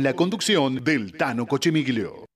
La conducción del Tano Cochemiglio.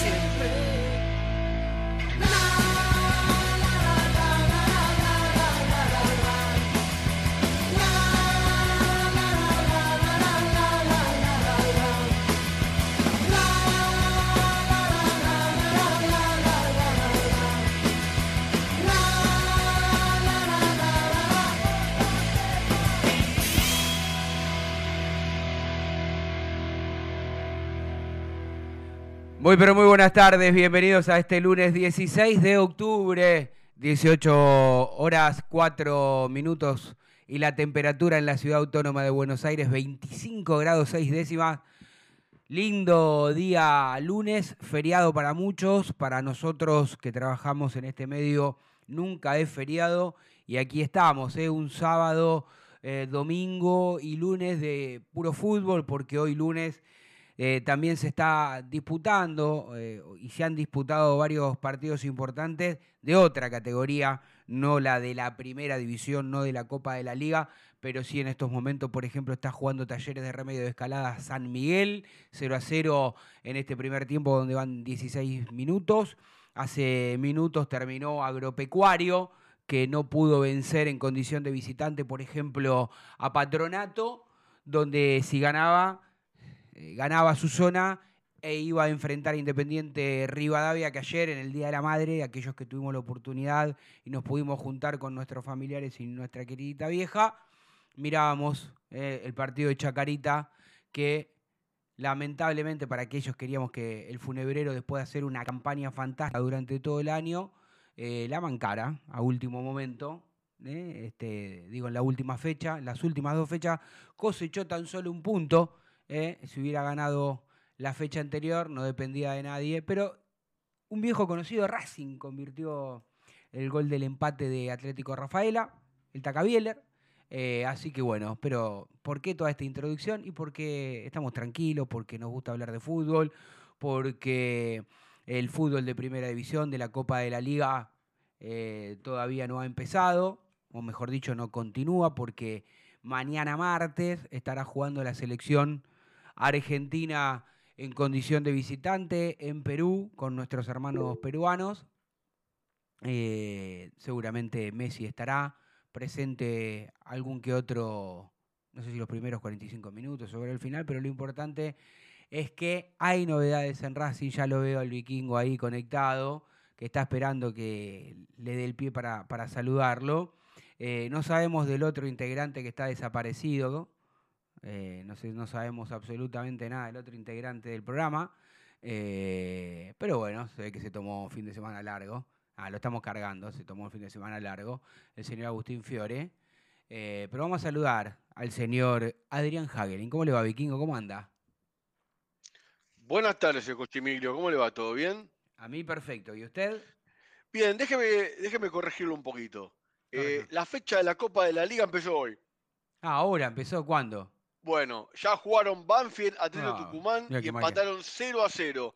Sigo Muy pero muy buenas tardes, bienvenidos a este lunes 16 de octubre, 18 horas 4 minutos y la temperatura en la ciudad autónoma de Buenos Aires 25 grados 6 décimas. Lindo día lunes, feriado para muchos, para nosotros que trabajamos en este medio nunca es feriado y aquí estamos, ¿eh? un sábado, eh, domingo y lunes de puro fútbol porque hoy lunes eh, también se está disputando eh, y se han disputado varios partidos importantes de otra categoría, no la de la primera división, no de la Copa de la Liga, pero sí en estos momentos, por ejemplo, está jugando Talleres de Remedio de Escalada San Miguel, 0 a 0 en este primer tiempo donde van 16 minutos. Hace minutos terminó Agropecuario, que no pudo vencer en condición de visitante, por ejemplo, a Patronato, donde si ganaba eh, ganaba su zona e iba a enfrentar a Independiente Rivadavia, que ayer, en el Día de la Madre, aquellos que tuvimos la oportunidad y nos pudimos juntar con nuestros familiares y nuestra queridita vieja, mirábamos eh, el partido de Chacarita, que lamentablemente para aquellos queríamos que el funebrero, después de hacer una campaña fantástica durante todo el año, eh, la mancara a último momento. eh, este, digo, en la última fecha, las últimas dos fechas, cosechó tan solo un punto. Eh, si hubiera ganado la fecha anterior, no dependía de nadie. Pero un viejo conocido, Racing, convirtió el gol del empate de Atlético Rafaela, el Tacabieler. Eh, así que bueno, pero ¿por qué toda esta introducción? Y porque estamos tranquilos, porque nos gusta hablar de fútbol, porque el fútbol de primera división, de la Copa de la Liga, eh, todavía no ha empezado, o mejor dicho, no continúa, porque mañana martes estará jugando la selección argentina en condición de visitante en Perú con nuestros hermanos peruanos. Eh, seguramente Messi estará presente algún que otro, no sé si los primeros 45 minutos sobre el final, pero lo importante es que hay novedades en Racing, ya lo veo al vikingo ahí conectado, que está esperando que le dé el pie para, para saludarlo. Eh, no sabemos del otro integrante que está desaparecido, eh, no, sé, no sabemos absolutamente nada del otro integrante del programa, eh, pero bueno, se ve que se tomó fin de semana largo. Ah, lo estamos cargando, se tomó un fin de semana largo, el señor Agustín Fiore. Eh, pero vamos a saludar al señor Adrián Hagelin. ¿Cómo le va, Vikingo? ¿Cómo anda? Buenas tardes, señor Cochimiglio. ¿Cómo le va? ¿Todo bien? A mí perfecto. ¿Y usted? Bien, déjeme, déjeme corregirlo un poquito. Eh, la fecha de la Copa de la Liga empezó hoy. Ah, ahora empezó. ¿Cuándo? Bueno, ya jugaron Banfield, Atlético Ah, Tucumán y magia. empataron 0 a 0.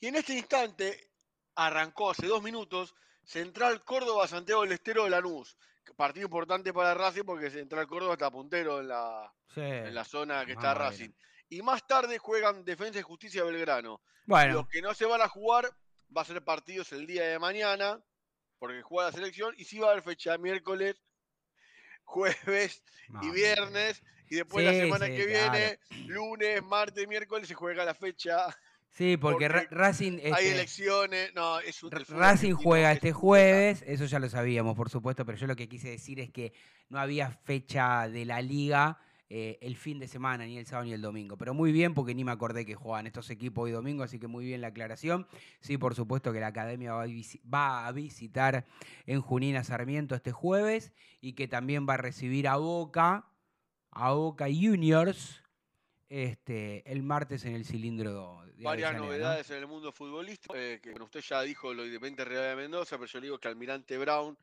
Y en este instante arrancó hace dos minutos Central Córdoba Santiago del Estero de Lanús. Partido importante para Racing porque Central Córdoba está puntero en la, Sí. en la zona que está. Racing. Y más tarde juegan Defensa y Justicia Belgrano. Bueno, Los que no se van a jugar va a ser partidos el día de mañana, porque juega la selección, y sí va a haber fecha miércoles, jueves y viernes, y después Sí, la semana sí, que claro. viene, lunes, martes, miércoles, se juega la fecha, Sí, porque, Ra- porque Racing, hay este, elecciones, no, es un... Racing juega este jueves, eso ya lo sabíamos, por supuesto, pero yo lo que quise decir es que no había fecha de la liga eh, el fin de semana, ni el sábado ni el domingo. Pero muy bien, porque ni me acordé que jugaban estos equipos hoy domingo, así que muy bien la aclaración. Sí, por supuesto que la academia va a, va a visitar en Junín a Sarmiento este jueves y que también va a recibir a Boca, a Boca Juniors, este, el martes en el cilindro de varias novedades en el mundo futbolístico. eh, que bueno, usted ya dijo lo de Real de Mendoza, pero yo le digo que Almirante Brown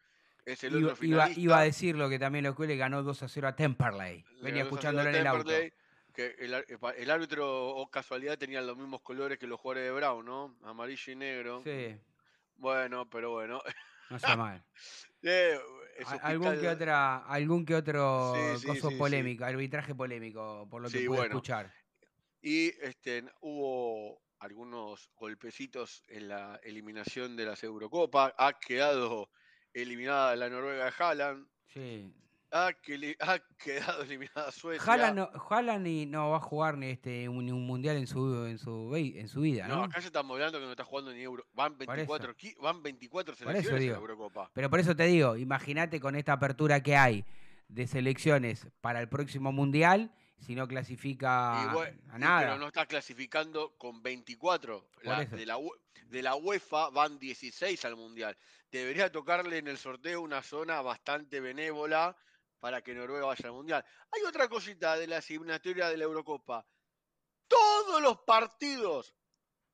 es el Iba, otro iba- finalista. iba a decirlo que también lo que le ganó 2 a 0 a Temperley. Le Venía ganó 2 a 0 escuchándolo en el auto. Que el, árbitro, o casualidad, tenía los mismos colores que los jugadores de Brown, ¿no? Amarillo y negro. Sí, Bueno, pero bueno. no está mal. Eh, algún que otra, algún que otro Sí, coso sí, sí. polémico, arbitraje polémico, por lo que pude bueno. escuchar. Y este, hubo algunos golpecitos en la eliminación de las Eurocopas. Ha quedado eliminada la Noruega de Haaland. Sí. Ha, que li- ha quedado eliminada Suecia. Haaland no, Haaland no va a jugar ni este un, ni un mundial en su en su ve- en su vida, No, ¿no? acá ya estamos hablando que no está jugando ni Euro. Van 24, qui- van 24 eso selecciones en la Eurocopa. Pero por eso te digo, imagínate con esta apertura que hay de selecciones para el próximo mundial, si no clasifica a nada. Pero no está clasificando con 24. La- eso. de, la, de la UEFA van 16 al Mundial. Debería tocarle en el sorteo una zona bastante benévola para que Noruega vaya al Mundial. Hay otra cosita de la eliminatoria de la Eurocopa. Todos los partidos,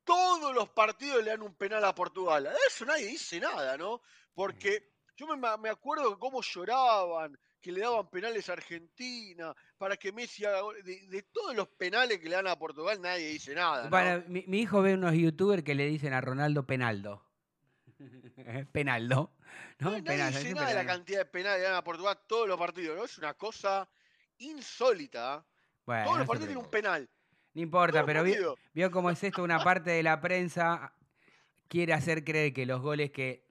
todos los partidos le dan un penal a Portugal. De Eso nadie dice nada, ¿no? Porque yo me, me acuerdo cómo lloraban, que le daban penales a Argentina, para que Messi haga gol. De, de todos los penales que le dan a Portugal, nadie dice nada. ¿no? Bueno, mi, mi hijo ve unos youtubers que le dicen a Ronaldo Penaldo. Penaldo. ¿no? No, Penaldo, dice nada de la cantidad de penales que dan a Portugal todos los partidos, ¿no? Es una cosa insólita. Bueno, todos no los partidos tienen un penal. No importa, pero vio, cómo es esto, una parte de la prensa quiere hacer creer que los goles que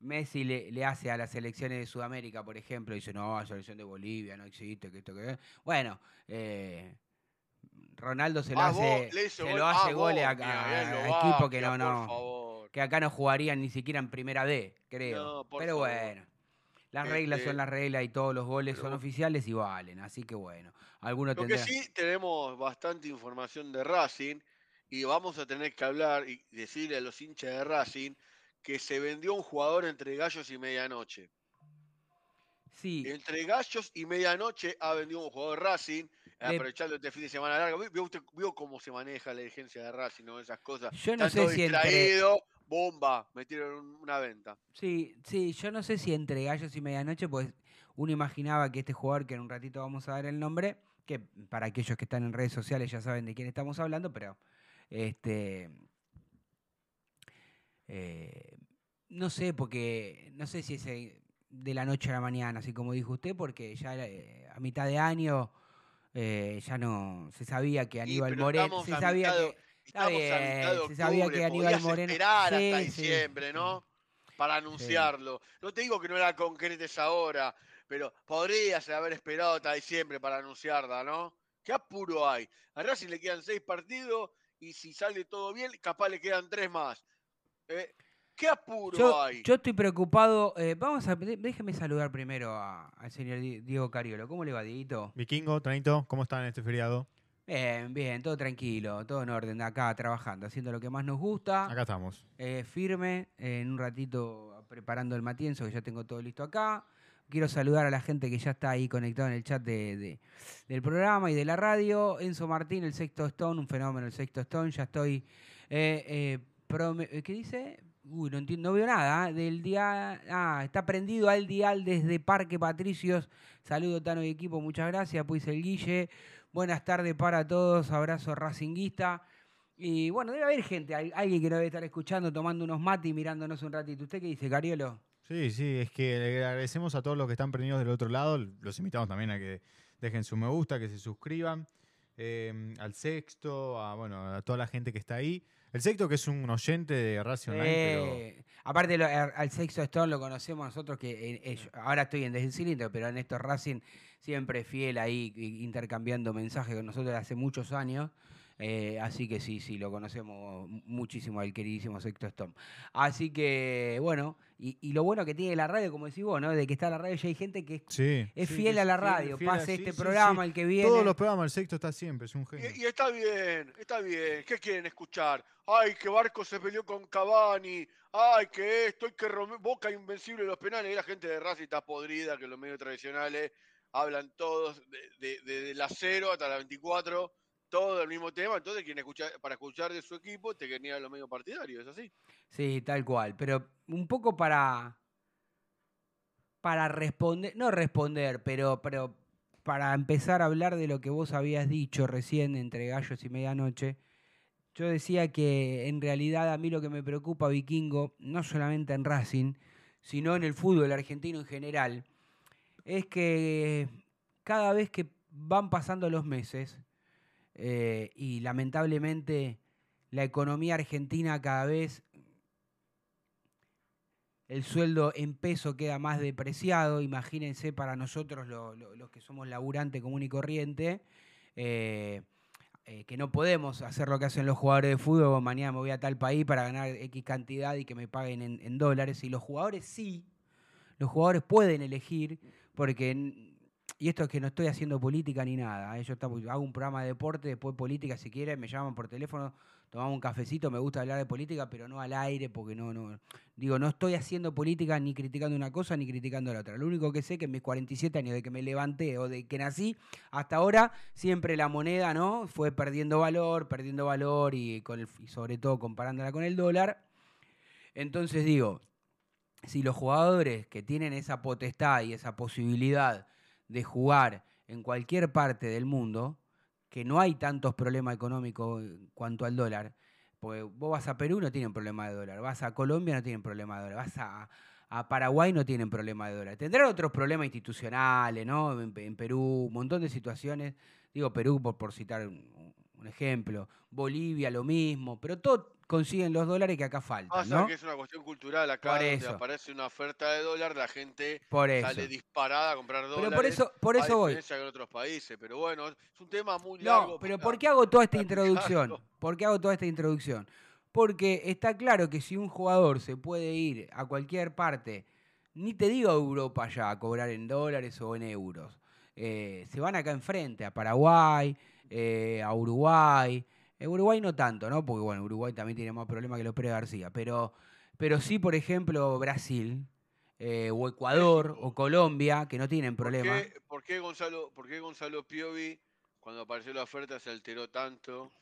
Messi le, le hace a las selecciones de Sudamérica, por ejemplo, dice, no, la selección de Bolivia no existe, que esto, que... Bueno, eh, Ronaldo se lo Ah, hace, se lo ah, hace goles a, a- equipos que no, por no, favor. que acá no jugarían ni siquiera en primera D, creo. No, por Pero favor. bueno, las reglas Este, son las reglas y todos los goles pero son oficiales y valen, así que bueno, algunos Lo que sí tenemos bastante información de Racing y vamos a tener que hablar y decirle a los hinchas de Racing que se vendió un jugador entre gallos y medianoche. Sí, Entre gallos y medianoche ha vendido un jugador Racing, aprovechando este fin de semana largo. ¿Vio, usted- vio cómo se maneja la dirigencia de Racing, no? Esas cosas. Yo no Están sé si entre- distraídos, bomba, metieron un- una venta. Sí, sí, yo no sé si entre gallos y medianoche, pues uno imaginaba que este jugador, que en un ratito vamos a dar el nombre, que para aquellos que están en redes sociales ya saben de quién estamos hablando, pero este eh, no sé, porque no sé si es de la noche a la mañana, así como dijo usted, porque ya eh, a mitad de año eh, ya no se sabía que Aníbal pero Moreno, se sabía mitad a bien, mitad de se sabía que Aníbal podías Moreno- esperar Sí, hasta sí, diciembre, ¿no? Para anunciarlo. No te digo que no la concretes ahora, pero podrías haber esperado hasta diciembre para anunciarla, ¿no? ¿Qué apuro hay? A Racing le quedan seis partidos y si sale todo bien, capaz le quedan tres más. Eh, ¿Qué apuro Yo, hay? yo estoy preocupado. eh, vamos a. Déjeme saludar primero al señor Di- Diego Cariolo. ¿Cómo le va, Dieguito? Vikingo, Tranito, ¿cómo están en este feriado? Bien, bien, todo tranquilo, todo en orden. Acá trabajando, haciendo lo que más nos gusta. Acá estamos. eh, firme, eh, en un ratito preparando el matienzo, que ya tengo todo listo acá. Quiero saludar a la gente que ya está ahí conectada en el chat de, de- del programa y de la radio. Enzo Martín, el sexto Stone, un fenómeno el sexto Stone. Ya estoy. eh, eh, eh, ¿Qué dice? Uy, no entiendo, no veo nada. ¿eh? Del día. Ah, está prendido al dial desde Parque Patricios. Saludo, Tano y equipo, muchas gracias. Pues el Guille. Buenas tardes para todos. Abrazo racinguista. Y bueno, debe haber gente, al- alguien que nos debe estar escuchando, tomando unos mates y mirándonos un ratito. ¿Usted qué dice, Cariolo? Sí, sí, es que le agradecemos a todos los que están prendidos del otro lado. Los invitamos también a que dejen su me gusta, que se suscriban. eh, al sexto, a, bueno, a toda la gente que está ahí. El sexto, que es un oyente de Racing Online, pero Eh, aparte, lo- al Sexto Stone lo conocemos nosotros, que eh, eh, ahora estoy en Desde el Cilindro, pero en estos Racing siempre fiel ahí, intercambiando mensajes con nosotros hace muchos años. eh, así que sí, sí, lo conocemos mu- muchísimo al queridísimo Sexto Stone. Así que, bueno, y, y lo bueno que tiene la radio, como decís vos, ¿no? De que está la radio, ya hay gente que es, sí. es sí, fiel a la fiel- radio. fiel a- Pase sí, este sí, programa, sí. el que viene. Todos los programas, el sexto está siempre, es un genio. Y, y está bien, está bien. ¿Qué quieren escuchar? Ay, que Barco se peleó con Cavani. Ay, que esto, hay que Boca invencible en los penales. Y la gente de Racing está podrida, que los medios tradicionales hablan todos de, de- de- de la 0 hasta la 24, todo el mismo tema. Entonces, quien escucha, para escuchar de su equipo, te querían los medios partidarios, ¿es así? Sí, tal cual. Pero un poco para. Para responder. No responder, pero, pero para empezar a hablar de lo que vos habías dicho recién entre gallos y medianoche. Yo decía que en realidad a mí lo que me preocupa, Vikingo, no solamente en Racing, sino en el fútbol argentino en general, es que cada vez que van pasando los meses, eh, y lamentablemente la economía argentina cada vez el sueldo en peso queda más depreciado. Imagínense para nosotros lo- lo- los que somos laburante común y corriente, eh, eh, que no podemos hacer lo que hacen los jugadores de fútbol, mañana me voy a tal país para ganar X cantidad y que me paguen en, en dólares. Y los jugadores sí, los jugadores pueden elegir, porque, y esto es que no estoy haciendo política ni nada, ¿eh? yo hago un programa de deporte, después política si quieren, me llaman por teléfono, tomamos un cafecito, me gusta hablar de política, pero no al aire, porque no, no, digo, no estoy haciendo política ni criticando una cosa ni criticando la otra. Lo único que sé que en mis 47 años de que me levanté o de que nací, hasta ahora siempre la moneda, ¿no? Fue perdiendo valor, perdiendo valor y sobre todo comparándola con el dólar. Entonces digo, si los jugadores que tienen esa potestad y esa posibilidad de jugar en cualquier parte del mundo, que no hay tantos problemas económicos cuanto al dólar, porque vos vas a Perú no tienen problema de dólar, vas a Colombia no tienen problema de dólar, vas a, a Paraguay no tienen problema de dólar. Tendrán otros problemas institucionales, ¿no? En Perú, un montón de situaciones. Digo Perú por, por citar un, un ejemplo. Bolivia lo mismo, pero todos consiguen los dólares que acá faltan, Pasa ¿no? que es una cuestión cultural acá, Por donde eso. aparece una oferta de dólar, la gente Por eso. sale disparada a comprar dólares. Pero por eso, por eso voy. que en otros países. Pero bueno, es un tema muy largo. No, pero para- ¿por qué hago toda esta introducción? ¿Por qué hago toda esta introducción? Porque está claro que si un jugador se puede ir a cualquier parte, ni te digo a Europa ya a cobrar en dólares o en euros, eh, se van acá enfrente, a Paraguay, eh, a Uruguay. En Uruguay no tanto, ¿no? Porque bueno, Uruguay también tiene más problemas que los Pérez García. Pero, pero sí, por ejemplo, Brasil, eh, o Ecuador, o Colombia, que no tienen ¿Por problema. qué, por qué Gonzalo, por qué Gonzalo Piovi, cuando apareció la oferta, se alteró tanto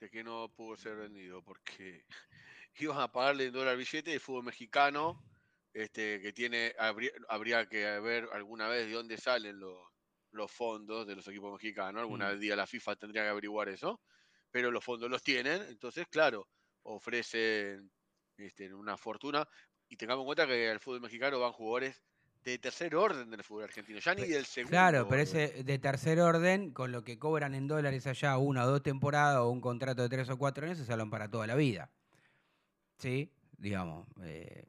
de que no pudo ser vendido? Porque iban a pagarle en dólar billete de fútbol mexicano, este, que tiene, habría, habría que ver alguna vez de dónde salen los, los fondos de los equipos mexicanos. Alguna Mm. día la FIFA tendría que averiguar eso, pero los fondos los tienen, entonces, claro, ofrecen este, una fortuna. Y tengamos en cuenta que al fútbol mexicano van jugadores de tercer orden del fútbol argentino, ya ni del segundo. Claro, pero ese de tercer orden, con lo que cobran en dólares allá una o dos temporadas o un contrato de tres o cuatro años, se salvan para toda la vida. ¿Sí? Digamos. eh,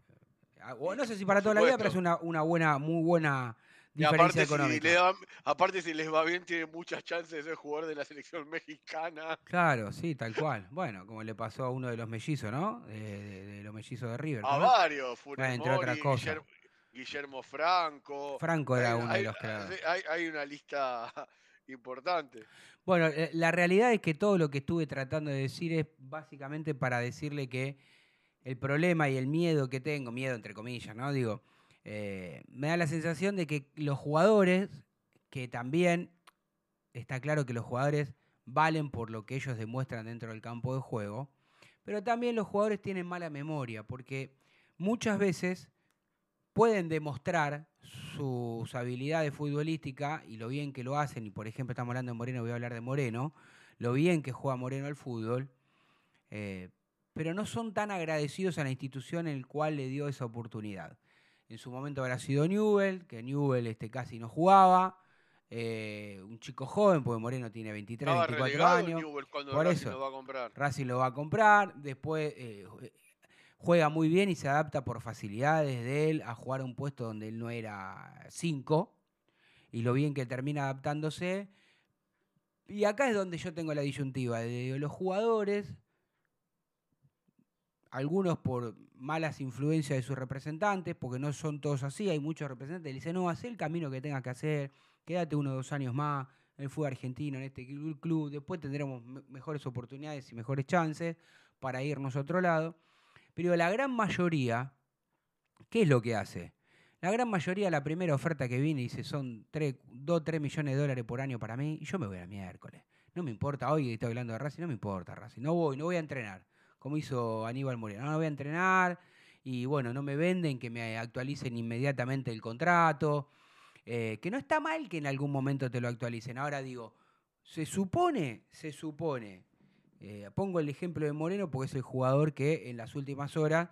ah, no sé si para toda la vida, pero es una, una buena, muy buena diferencia aparte si, económica. le dan- aparte, si les va bien, tienen muchas chances de ser jugador de la selección mexicana. Claro, sí, tal cual. Bueno, como le pasó a uno de los mellizos, ¿no? De, de- de los mellizos de River. A varios, Funes entre otras cosas. Guillermo, Guillermo Franco. Franco era Hay- uno de los creadores. hay, hay una lista importante. Bueno, eh, la realidad es que todo lo que estuve tratando de decir es básicamente para decirle que el problema y el miedo que tengo, miedo entre comillas, ¿no? Digo, eh, me da la sensación de que los jugadores, que también está claro que los jugadores valen por lo que ellos demuestran dentro del campo de juego, pero también los jugadores tienen mala memoria, porque muchas veces pueden demostrar sus habilidades futbolísticas y lo bien que lo hacen, y por ejemplo estamos hablando de Moreno, voy a hablar de Moreno, lo bien que juega Moreno al fútbol, eh, pero no son tan agradecidos a la institución en el cual le dio esa oportunidad. En su momento habrá sido Newell, que Newell este, casi no jugaba, eh, un chico joven, porque Moreno tiene 23, Estaba 24 relegado años. Por Racing eso. lo va a comprar. Racing lo va a comprar, después eh, jue- juega muy bien y se adapta por facilidades de él a jugar a un puesto donde él no era 5, y lo bien que termina adaptándose. Y acá es donde yo tengo la disyuntiva de los jugadores, algunos por malas influencias de sus representantes, porque no son todos así, hay muchos representantes que dicen, no, haz el camino que tengas que hacer, quédate uno o dos años más en el fútbol argentino, en este clu- club, después tendremos me- mejores oportunidades y mejores chances para irnos a otro lado. Pero la gran mayoría, ¿qué es lo que hace? La gran mayoría, la primera oferta que viene dice son 2, 3 millones de dólares por año para mí, y yo me voy a miércoles. No me importa, hoy estoy hablando de Racing, no me importa Racing, no voy, no voy a entrenar, como hizo Aníbal Moreno, no voy a entrenar, y bueno, no me venden que me actualicen inmediatamente el contrato, eh, que no está mal que en algún momento te lo actualicen. Ahora digo, se supone, se supone, eh, pongo el ejemplo de Moreno porque es el jugador que en las últimas horas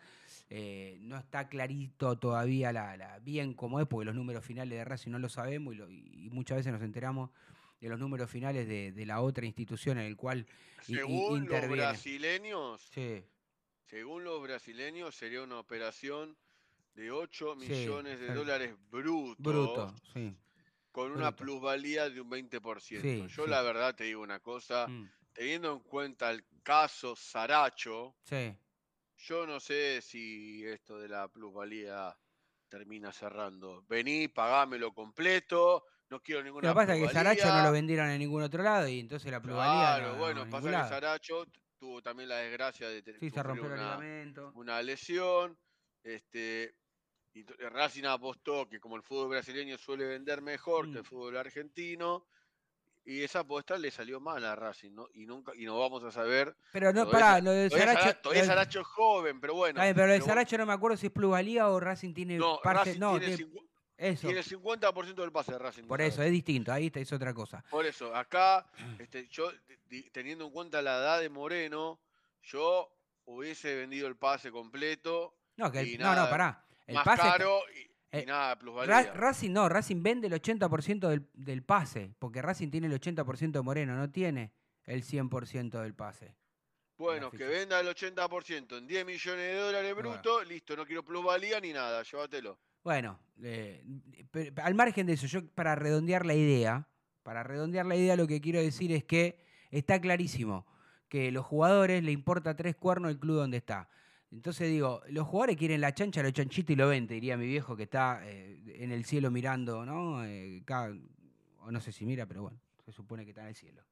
eh, no está clarito todavía la, bien cómo es, porque los números finales de Racing no lo sabemos y, lo- y muchas veces nos enteramos de los números finales de, de la otra institución en el cual Según los brasileños, Sí, según los brasileños, sería una operación de 8 Sí, millones de claro. dólares brutos. bruto, sí. Con una plusvalía de un 20%. Sí, Yo la verdad te digo una cosa, mm, teniendo en cuenta el caso Saracho, sí. yo no sé si esto de la plusvalía termina cerrando. Vení, pagámelo completo, no quiero ninguna Lo que pasa es que. Saracho no lo vendieron en ningún otro lado y entonces la plusvalía Claro, no- no bueno, en pasa que. Saracho tuvo también la desgracia de tener Sí, se rompió el ligamento. una lesión. Este, y Racing apostó que como el fútbol brasileño suele vender mejor que el Mm. fútbol argentino, y esa apuesta le salió mal a Racing, ¿no? Y nunca, y no vamos a saber. Pero no, todavía pará, lo de Saracho. Sara- todavía Saracho es joven, pero bueno. Bien, pero lo de Saracho no me acuerdo si es plusvalía o Racing tiene no, parte. Racing no, tiene, tiene- eso. tiene 50% del pase de Racing. Por eso, es distinto, ahí está, es otra cosa. Por eso, acá, este, yo, teniendo en cuenta la edad de Moreno, yo hubiese vendido el pase completo, No, que el- Y no, no, pará. El más pase. está- caro y, y eh, nada, plusvalía. Racing no, Racing vende el 80% del, del pase, porque Racing tiene el 80% de Moreno, no tiene el 100% del pase. bueno, que venda el 80% en 10 millones de dólares Bueno. brutos, listo, no quiero plusvalía ni nada, llévatelo. Bueno, eh, al margen de eso, yo para redondear la idea, para redondear la idea lo que quiero decir es que está clarísimo que los jugadores le importa tres cuernos el club donde está. Entonces digo, los jugadores quieren la chancha, lo chanchito y lo vente, diría mi viejo que está eh, en el cielo mirando, ¿no? Eh, o no sé si mira, pero bueno, se supone que está en el cielo.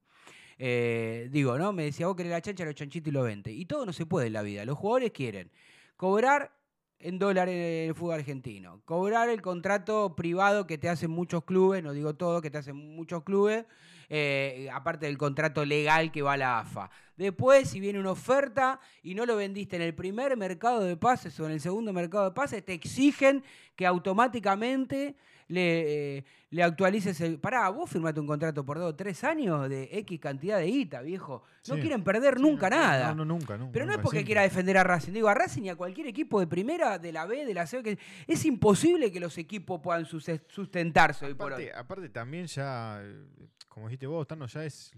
Digo, ¿no? Me decía, vos querés la chancha, lo chanchito y lo vente. Y todo no se puede en la vida. Los jugadores quieren cobrar en dólares el fútbol argentino, cobrar el contrato privado que te hacen muchos clubes, no digo todo, que te hacen muchos clubes, eh, aparte del contrato legal que va a la AFA. Después, si viene una oferta y no lo vendiste en el primer mercado de pases o en el segundo mercado de pases, te exigen que automáticamente le, eh, le actualices el. Pará, vos firmaste un contrato por dos o tres años de X cantidad de guita, viejo. No Sí. quieren perder Sí, nunca no, nada. No, no, nunca, nunca. Pero no es porque siempre. quiera defender a Racing. Digo, a Racing y a cualquier equipo de primera, de la B, de la C. Que es imposible que los equipos puedan sus- sustentarse hoy por hoy. Aparte, aparte también ya, eh, como dijiste vos, Tano, ya es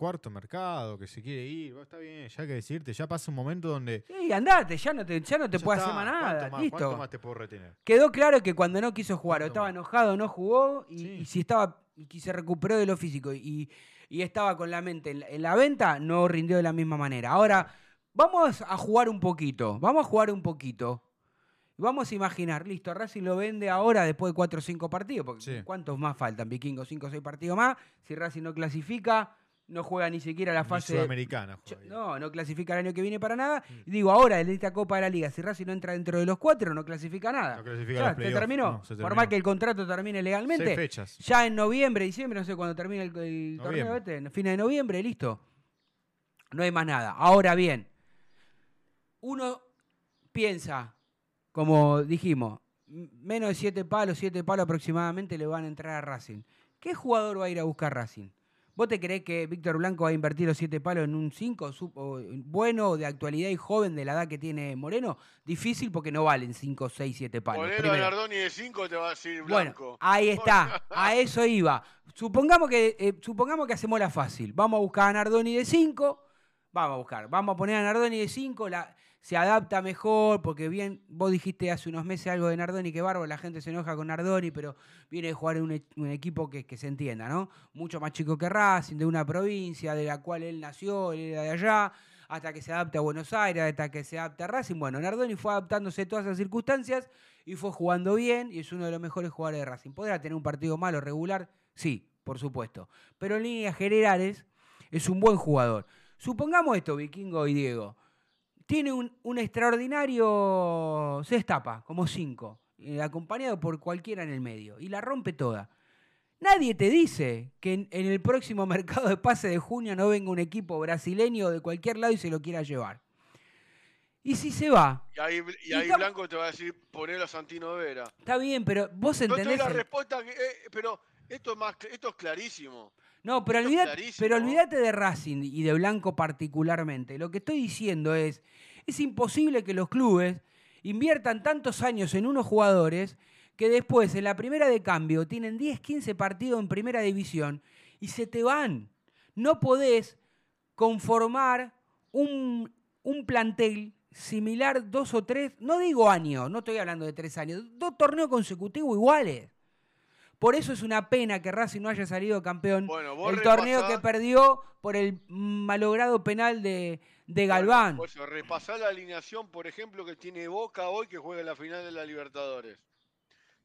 cuarto mercado que se quiere ir. Bueno, está bien, ya hay que decirte, ya pasa un momento donde. Sí, andate, ya no te, ya no te ya está, hacer más nada. ¿cuánto más, Listo. ¿Cuánto más te puedo retener? Quedó claro que cuando no quiso jugar, o ¿Cuánto estaba más? enojado, no jugó, y, Sí. y si estaba, y se recuperó de lo físico y, y estaba con la mente en la, en la venta, no rindió de la misma manera. Ahora, vamos a jugar un poquito, vamos a jugar un poquito. Vamos a imaginar, listo, Racing lo vende ahora después de 4 o 5 partidos, porque Sí. ¿cuántos más faltan, Vikingos? 5 o 6 partidos más. Si Racing no clasifica, no juega ni siquiera la fase... Sudamericana. Juega. No, no clasifica el año que viene para nada. Mm. Digo, ahora en esta Copa de la Liga, si Racing no entra dentro de los cuatro, no clasifica nada. No clasifica Ya, se terminó. no, se Por más que el contrato termine Seis legalmente, fechas. ya en noviembre, diciembre, no sé cuándo termine el, el torneo, este, en fines de noviembre, listo. No hay más nada. Ahora bien, uno piensa, como dijimos, menos de siete palos, siete palos aproximadamente le van a entrar a Racing. ¿Qué jugador va a ir a buscar Racing? ¿Vos te creés que Víctor Blanco va a invertir los siete palos en un 5 bueno, de actualidad y joven de la edad que tiene Moreno? Difícil porque no valen 5, 6, 7 palos. Primero. Nardoni de 5 te va a decir Bueno, blanco. ahí está, a eso iba. Supongamos que, eh, supongamos que hacemos la fácil. Vamos a buscar a Nardoni de 5, vamos a buscar, vamos a poner a Nardoni de 5, se adapta mejor, porque bien, vos dijiste hace unos meses algo de Nardoni, que bárbaro, la gente se enoja con Nardoni, pero viene de jugar en un, e- equipo que, se entienda, ¿no? Mucho más chico que Racing, de una provincia de la cual él nació, él era de allá, hasta que se adapte a Buenos Aires, hasta que se adapte a Racing. Bueno, Nardoni fue adaptándose a todas esas circunstancias y fue jugando bien y es uno de los mejores jugadores de Racing. ¿Podrá tener un partido malo, regular? Sí, por supuesto. Pero en líneas generales es un buen jugador. Supongamos esto, Vikingo y Diego. Tiene un, un extraordinario... Se destapa, como cinco, eh, acompañado por cualquiera en el medio, y la rompe toda. Nadie te dice que en, en el próximo mercado de pase de junio no venga un equipo brasileño de cualquier lado y se lo quiera llevar. Y si se va, Y ahí, y Blanco te va a decir ponelo a Santino Vera. está bien, pero vos No entendés... la el- respuesta, eh, pero esto es, más, esto es clarísimo. No, pero olvídate, pero olvídate de Racing y de Blanco particularmente. Lo que estoy diciendo es, es imposible que los clubes inviertan tantos años en unos jugadores que después en la primera de cambio tienen 10, 15 partidos en primera división y se te van. No podés conformar un, un plantel similar dos o tres, no digo años, no estoy hablando de tres años, dos torneos consecutivos iguales. Por eso es una pena que Racing no haya salido campeón Bueno, el torneo que perdió por el malogrado penal de, de Galván. Por eso, repasá la alineación, por ejemplo, que tiene Boca hoy que juega en la final de la Libertadores.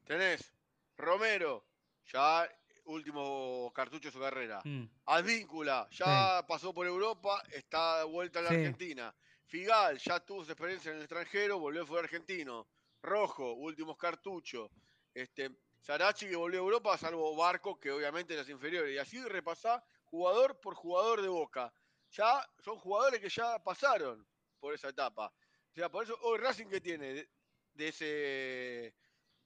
Tenés Romero, ya último cartucho de su carrera. Mm. Advíncula, ya pasó por Europa, está de vuelta a la Sí. Argentina. Figal, ya tuvo su experiencia en el extranjero, volvió a fue argentino. Rojo, últimos cartuchos. Este, Sarachi que volvió a Europa, salvo Barco, que obviamente en las inferiores. Y así repasá jugador por jugador de Boca. Ya son jugadores que ya pasaron por esa etapa. O sea, por eso hoy Racing que tiene de, de ese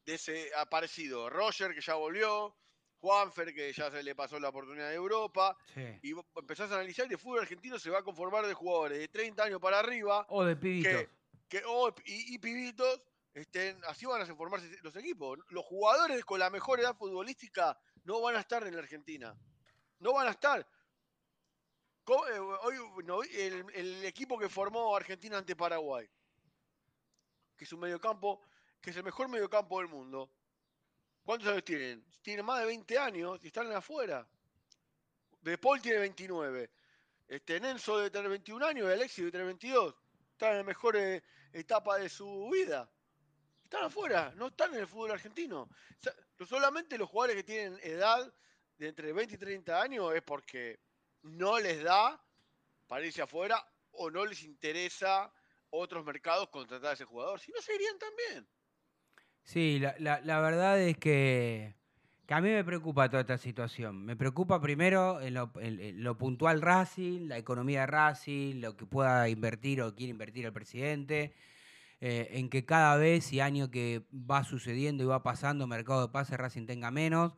de ese aparecido. Roger que ya volvió, Juanfer que ya se le pasó la oportunidad de Europa. Sí. Y empezás a analizar y el fútbol argentino se va a conformar de jugadores de 30 años para arriba O de pibito. que, que oh, y, y pibitos, estén, así van a formarse los equipos. Los jugadores con la mejor edad futbolística no van a estar en la Argentina. No van a estar. Eh, Hoy no el, equipo que formó Argentina ante Paraguay, que es un mediocampo, que es el mejor mediocampo del mundo. ¿Cuántos años tienen? Tienen más de 20 años y están afuera. De Paul tiene 29. Este, Nenzo debe tener 21 años y Alexis debe tener 22. Están en la mejor eh, etapa de su vida. Están afuera, no están en el fútbol argentino. Solamente los jugadores que tienen edad de entre 20 y 30 años es porque no les da para irse afuera o no les interesa otros mercados contratar a ese jugador. Si no, se irían también. Sí, la, la- la verdad es que, Que a mí me preocupa toda esta situación. Me preocupa primero en lo, en- en lo puntual Racing, la economía de Racing, lo que pueda invertir o quiere invertir el presidente, eh, en que cada vez y año que va sucediendo y va pasando, mercado de pases Racing tenga menos.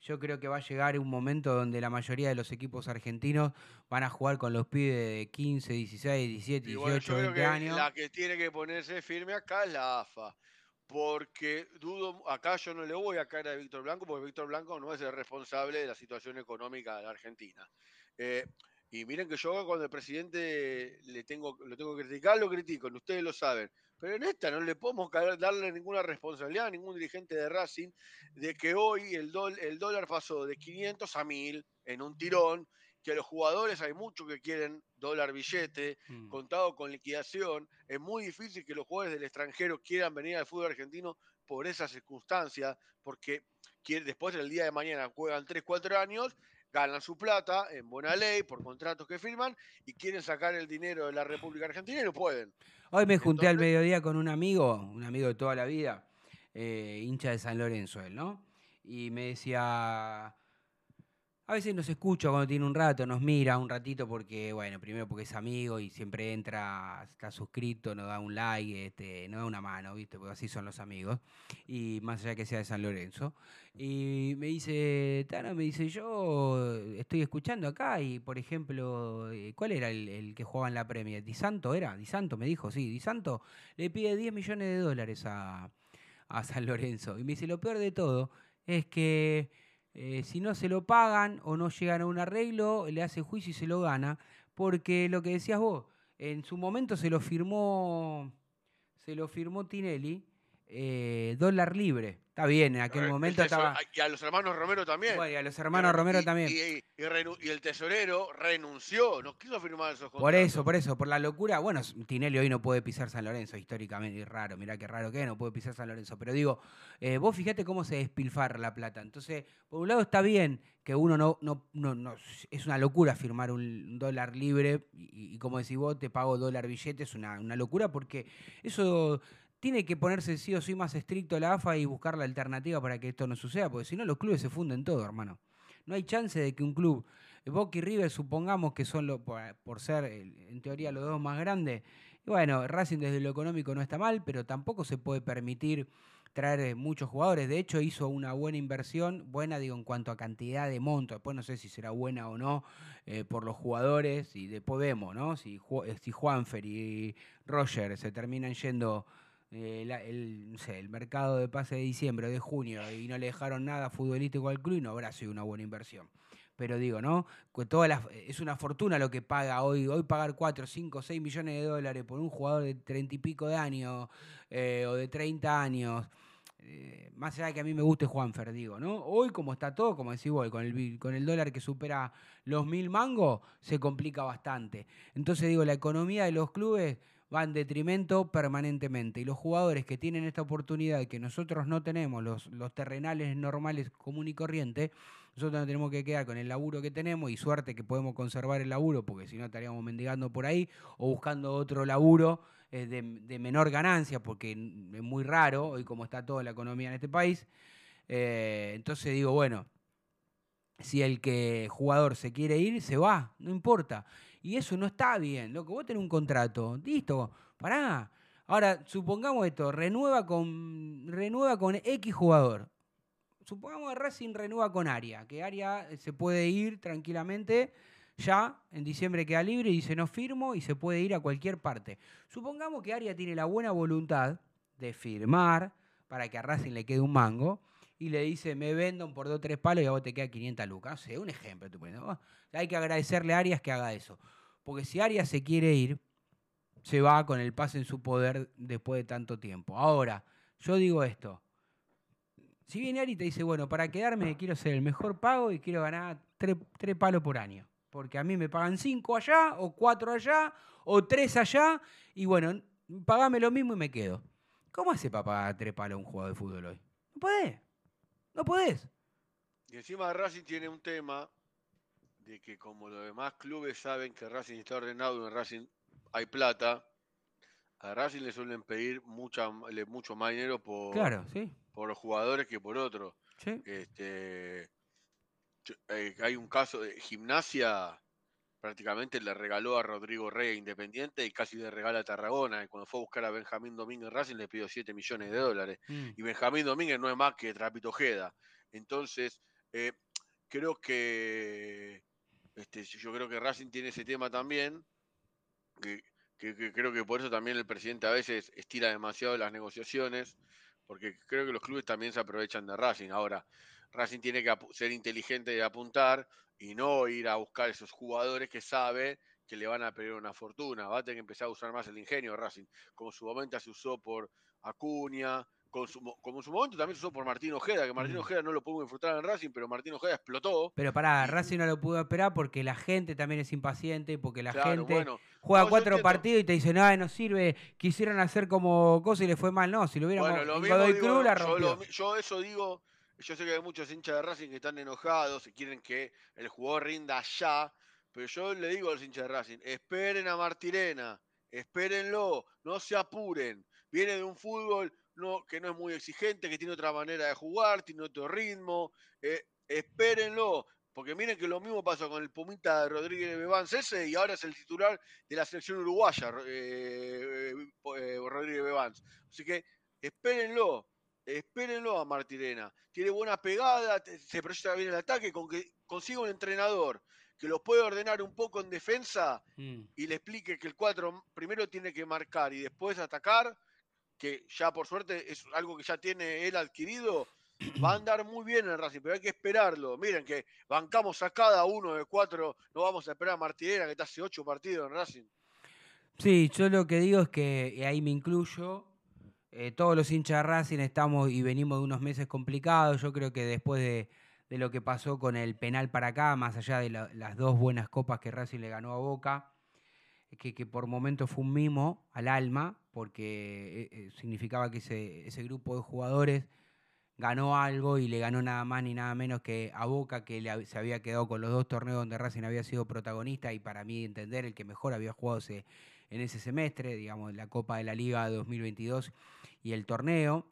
Yo creo que va a llegar un momento donde la mayoría de los equipos argentinos van a jugar con los pibes de 15, 16, 17, Y bueno, 18, yo creo 20 que años. la que tiene que ponerse firme acá es la AFA. Porque dudo, acá yo no le voy a caer a Víctor Blanco, porque Víctor Blanco no es el responsable de la situación económica de la Argentina. Eh, y miren que yo cuando el presidente le tengo, lo tengo que criticar, lo critico, ustedes lo saben. Pero en esta no le podemos darle ninguna responsabilidad a ningún dirigente de Racing de que hoy el, dol- el dólar pasó de 500 a 1000 en un tirón, que los jugadores hay muchos que quieren dólar billete, Mm. contado con liquidación. Es muy difícil que los jugadores del extranjero quieran venir al fútbol argentino por esa circunstancia, porque después del día de mañana juegan 3, 4 años, ganan su plata en buena ley por contratos que firman y quieren sacar el dinero de la República Argentina y no pueden. Hoy me junté al mediodía con un amigo, un amigo de toda la vida, eh, hincha de San Lorenzo él, ¿no? Y me decía, a veces nos escucha cuando tiene un rato, nos mira un ratito porque, bueno, primero porque es amigo y siempre entra, está suscrito, nos da un like, este, nos da una mano, ¿viste? Porque así son los amigos. Y más allá que sea de San Lorenzo. Y me dice, Tano, me dice, yo estoy escuchando acá y, por ejemplo, eh, ¿cuál era el, que jugaba en la Premier? ¿Di Santo era? Di Santo me dijo, sí, Di Santo le pide 10 millones de dólares a San Lorenzo. Y me dice, lo peor de todo es que eh, si no se lo pagan o no llegan a un arreglo, le hace juicio y se lo gana, porque lo que decías vos, en su momento se lo firmó, se lo firmó Tinelli, eh, dólar libre. Está bien, en aquel Eh, momento estaba... Y a los hermanos Romero también. Bueno, y a los Y hermanos Romero y- también. Y, y- y y el tesorero renunció, no quiso firmar esos contratos. Por eso, por eso, por la locura. Bueno, Tinelli hoy no puede pisar San Lorenzo, históricamente, es raro, mirá qué raro que es, no puede pisar San Lorenzo. Pero digo, eh, vos fíjate cómo se despilfarra la plata. Entonces, por un lado está bien que uno no, no, no, no- es una locura firmar un dólar libre y, y como decís vos, te pago dólar billete, es una, una locura porque eso tiene que ponerse sí o sí más estricto la AFA y buscar la alternativa para que esto no suceda, porque si no los clubes se funden todo, hermano. No hay chance de que un club, eh, Boca y River, supongamos que son, lo, por, ser en teoría los dos más grandes, y bueno, Racing desde lo económico no está mal, pero tampoco se puede permitir traer eh, muchos jugadores. De hecho, hizo una buena inversión, buena digo en cuanto a cantidad de monto. Después no sé si será buena o no eh, por los jugadores y después vemos, ¿no? Si, si Juanfer y Roger se terminan yendo eh, el, mercado de pase de diciembre o de junio y no le dejaron nada futbolístico al club, y no habrá sido una buena inversión. Pero digo, ¿no? Es una fortuna lo que paga hoy. Hoy pagar 4, 5, 6 millones de dólares por un jugador de 30 y pico de años eh, o de 30 años. eh, más allá de que a mí me guste Juanfer, digo, ¿no? Hoy, como está todo, como decís vos, con el, con el dólar que supera los mil mangos, se complica bastante. Entonces, digo, la economía de los clubes va en detrimento permanentemente. Y los jugadores que tienen esta oportunidad que nosotros no tenemos, los, terrenales normales común y corriente, nosotros nos tenemos que quedar con el laburo que tenemos y suerte que podemos conservar el laburo, porque si no estaríamos mendigando por ahí o buscando otro laburo eh, de, menor ganancia, porque es muy raro hoy como está toda la economía en este país. Eh, entonces digo, bueno, si el que jugador se quiere ir, se va, no importa. Y eso no está bien, loco. Vos tenés un contrato, listo, pará. Ahora, supongamos esto, renueva con, renueva con X jugador. Supongamos que Racing renueva con Aria, que Aria se puede ir tranquilamente, ya en diciembre queda libre y dice no firmo y se puede ir a cualquier parte. Supongamos que Aria tiene la buena voluntad de firmar para que a Racing le quede un mango y le dice me vendo por dos o tres palos y a vos te queda 500 lucas. No sé, un ejemplo. estoy poniendo. Oh, Hay que agradecerle a Arias que haga eso. Porque si Arias se quiere ir, se va con el pase en su poder después de tanto tiempo. Ahora, yo digo esto. Si viene Ari y te dice, bueno, para quedarme quiero ser el mejor pago y quiero ganar tres, tres palos por año. Porque a mí me pagan cinco allá, o cuatro allá, o tres allá, y bueno, pagame lo mismo y me quedo. ¿Cómo hace para pagar tres palos a un jugador de fútbol hoy? No podés. No podés. Y encima Racing tiene un tema de que como los demás clubes saben que Racing está ordenado y en Racing hay plata, a Racing le suelen pedir mucha, mucho más dinero por, Claro, sí. por los jugadores que por otros. Sí. Este, eh, hay un caso de gimnasia, prácticamente le regaló a Rodrigo Rey Independiente y casi le regala a Tarragona. Y cuando fue a buscar a Benjamín Domínguez Racing le pidió 7 millones de dólares. Mm. Y Benjamín Domínguez no es más que Trapito Ojeda. Entonces, eh, creo que este, yo creo que Racing tiene ese tema también, que, que- que creo que por eso también el presidente a veces estira demasiado las negociaciones, porque creo que los clubes también se aprovechan de Racing. Ahora, Racing tiene que ser inteligente y apuntar y no ir a buscar esos jugadores que sabe que le van a pedir una fortuna. Va a tener que empezar a usar más el ingenio de Racing, como en su momento se usó por Acuña, con su mo- como en su momento también se usó por Martín Ojeda, que Martín. Ojeda no lo pudimos disfrutar en Racing, pero Martín Ojeda explotó. Pero pará, Racing no lo pudo esperar porque la gente también es impaciente, porque la Claro, gente bueno, juega no, cuatro partidos y te dicen, ay, no sirve, quisieron hacer como cosa y le fue mal. No, si lo hubiéramos Bueno, lo mismo digo, Cruz la yo, lo yo eso digo, yo sé que hay muchos hinchas de Racing que están enojados y quieren que el jugador rinda ya, pero yo le digo a los hinchas de Racing, esperen a Martirena, espérenlo, no se apuren, viene de un fútbol que no es muy exigente, que tiene otra manera de jugar, tiene otro ritmo, eh, espérenlo, porque miren que lo mismo pasó con el Pumita de Rodríguez Bebans ese y ahora es el titular de la selección uruguaya, eh, eh, eh, Rodríguez Bebans. Así que espérenlo, espérenlo a Martirena. Tiene buena pegada, se proyecta bien el ataque, con que consiga un entrenador que los puede ordenar un poco en defensa Mm. y le explique que el 4 primero tiene que marcar y después atacar, que ya por suerte es algo que ya tiene él adquirido, va a andar muy bien en el Racing, pero hay que esperarlo. Miren que bancamos a cada uno de cuatro, no vamos a esperar a Martirena que está hace ocho partidos en Racing. Sí, yo lo que digo es que, y ahí me incluyo, eh, todos los hinchas de Racing estamos y venimos de unos meses complicados. Yo creo que después de, lo que pasó con el penal para acá, más allá de la- las dos buenas copas que Racing le ganó a Boca, que, por momentos fue un mimo al alma, porque eh, eh, significaba que ese, grupo de jugadores ganó algo y le ganó nada más ni nada menos que a Boca, que se había quedado con los dos torneos donde Racing había sido protagonista y para mí entender el que mejor había jugado ese- en ese semestre, digamos, la Copa de la Liga 2022 y el torneo.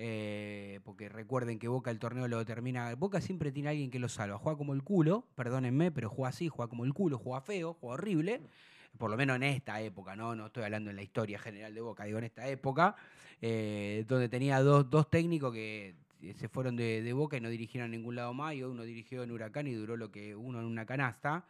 eh, porque recuerden que Boca el torneo lo termina. Boca siempre tiene alguien que lo salva. Juega como el culo, perdónenme, pero juega así, juega como el culo, juega feo, juega horrible. Por lo menos en esta época, ¿no? No estoy hablando en la historia general de Boca, digo en esta época, eh, donde tenía dos, dos técnicos que eh, se fueron de, Boca y no dirigieron a ningún lado más, y uno dirigió en Huracán y duró lo que uno en una canasta.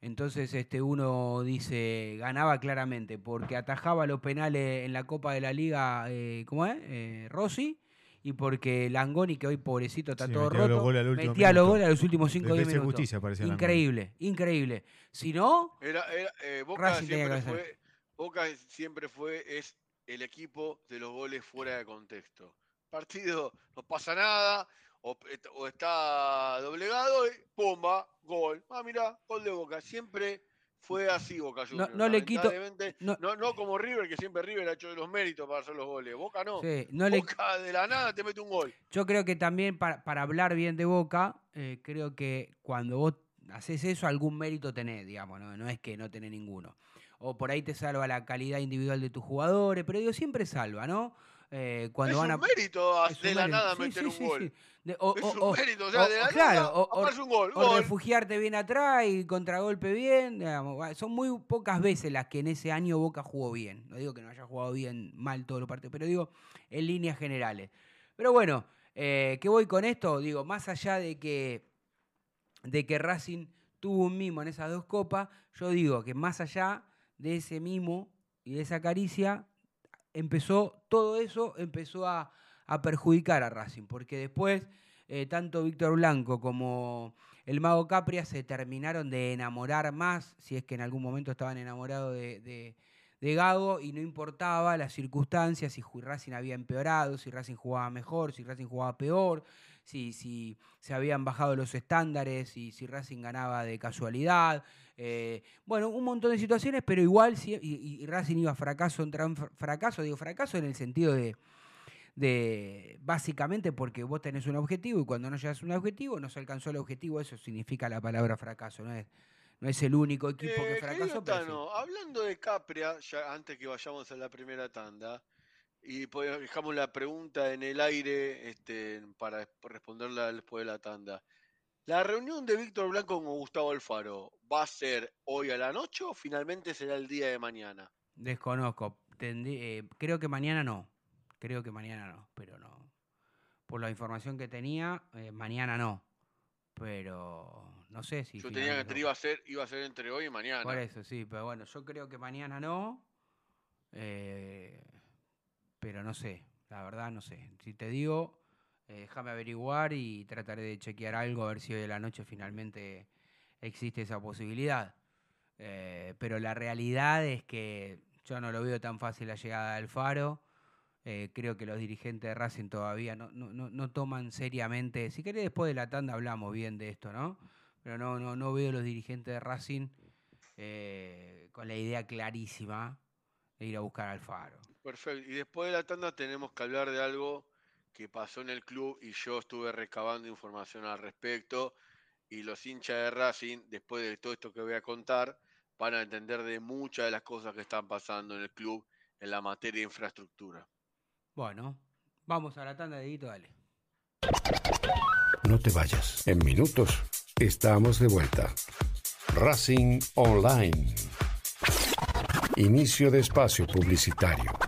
Entonces este uno dice, ganaba claramente, porque atajaba los penales en la Copa de la Liga, eh, ¿cómo es? Eh, Rossi, y porque Langoni, que hoy pobrecito está Sí, todo metía los roto, goles al último metía los goles a los últimos 5 o 10 Defensa y minutos. Justicia parecía Langoni. Increíble, increíble. Si no, Era, era, eh, Boca siempre fue, Boca siempre fue, es el equipo de los goles fuera de contexto. Partido, no pasa nada, o, o está doblegado y ¡pumba! Gol. Ah, mira, gol de Boca. Siempre fue así Boca Juniors. no le quito- no- No, no como River, que siempre River ha hecho los méritos para hacer los goles. Boca no. sí, no le, Boca de la nada te mete un gol. Yo creo que también para, para hablar bien de Boca, eh, creo que cuando vos haces eso, algún mérito tenés, digamos, ¿no? No es que no tenés ninguno. O por ahí te salva la calidad individual de tus jugadores, pero digo, siempre salva, ¿no? Eh, cuando es van un a. mérito es un de la mérito. nada Sí, meter sí, un sí, gol. sí. De- o, Es un o- mérito, o sea, de la claro, nada o- un gol. gol. refugiarte bien atrás y contragolpe bien. digamos, son muy pocas veces las que en ese año Boca jugó bien. No digo que no haya jugado bien mal todos los partidos, pero digo en líneas generales. Pero bueno, eh, ¿qué voy con esto? Digo, más allá de que, de que Racing tuvo un mimo en esas dos copas, yo digo que más allá de ese mimo y de esa caricia, empezó, todo eso empezó a, perjudicar a Racing, porque después eh, tanto Víctor Blanco como el Mago Capria se terminaron de enamorar más, si es que en algún momento estaban enamorados de, Gago y no importaba las circunstancias, si Racing había empeorado, si Racing jugaba mejor, si Racing jugaba peor, si, si se habían bajado los estándares y si Racing ganaba de casualidad. Eh, bueno, un montón de situaciones, pero igual sí, y, y Racing iba fracaso en tras fracaso, digo fracaso en el sentido de, de básicamente porque vos tenés un objetivo y cuando no llegas a un objetivo, no se alcanzó el objetivo, eso significa la palabra fracaso, no es, no es el único equipo que Eh, fracasó. pero sí. Hablando de Capria, ya antes que vayamos a la primera tanda, y pues dejamos la pregunta en el aire este, para responderla después de la tanda. ¿La reunión de Víctor Blanco con Gustavo Alfaro va a ser hoy a la noche o finalmente será el día de mañana? Desconozco. Eh, creo que mañana no. Creo que mañana no, pero no. Por la información que tenía, eh, mañana no. Pero no sé si. Yo tenía que iba a ser, iba a ser entre hoy y mañana. Por eso, sí, pero bueno, yo creo que mañana no. eh, pero no sé, la verdad no sé. Si te digo, eh, déjame averiguar y trataré de chequear algo, a ver si hoy de la noche finalmente existe esa posibilidad. Eh, pero la realidad es que yo no lo veo tan fácil la llegada del Faro. Eh, creo que los dirigentes de Racing todavía no, no, no- no toman seriamente. Si querés, después de la tanda hablamos bien de esto, ¿no? Pero no, no, no veo los dirigentes de Racing con la idea clarísima de ir a buscar al Faro. Perfecto. Y después de la tanda tenemos que hablar de algo que pasó en el club y yo estuve recabando información al respecto. Y los hinchas de Racing, después de todo esto que voy a contar, van a entender de muchas de las cosas que están pasando en el club en la materia de infraestructura. Bueno, vamos a la tanda, Dieguito, dale. No te vayas. En minutos estamos de vuelta. Racing Online. Inicio de espacio publicitario.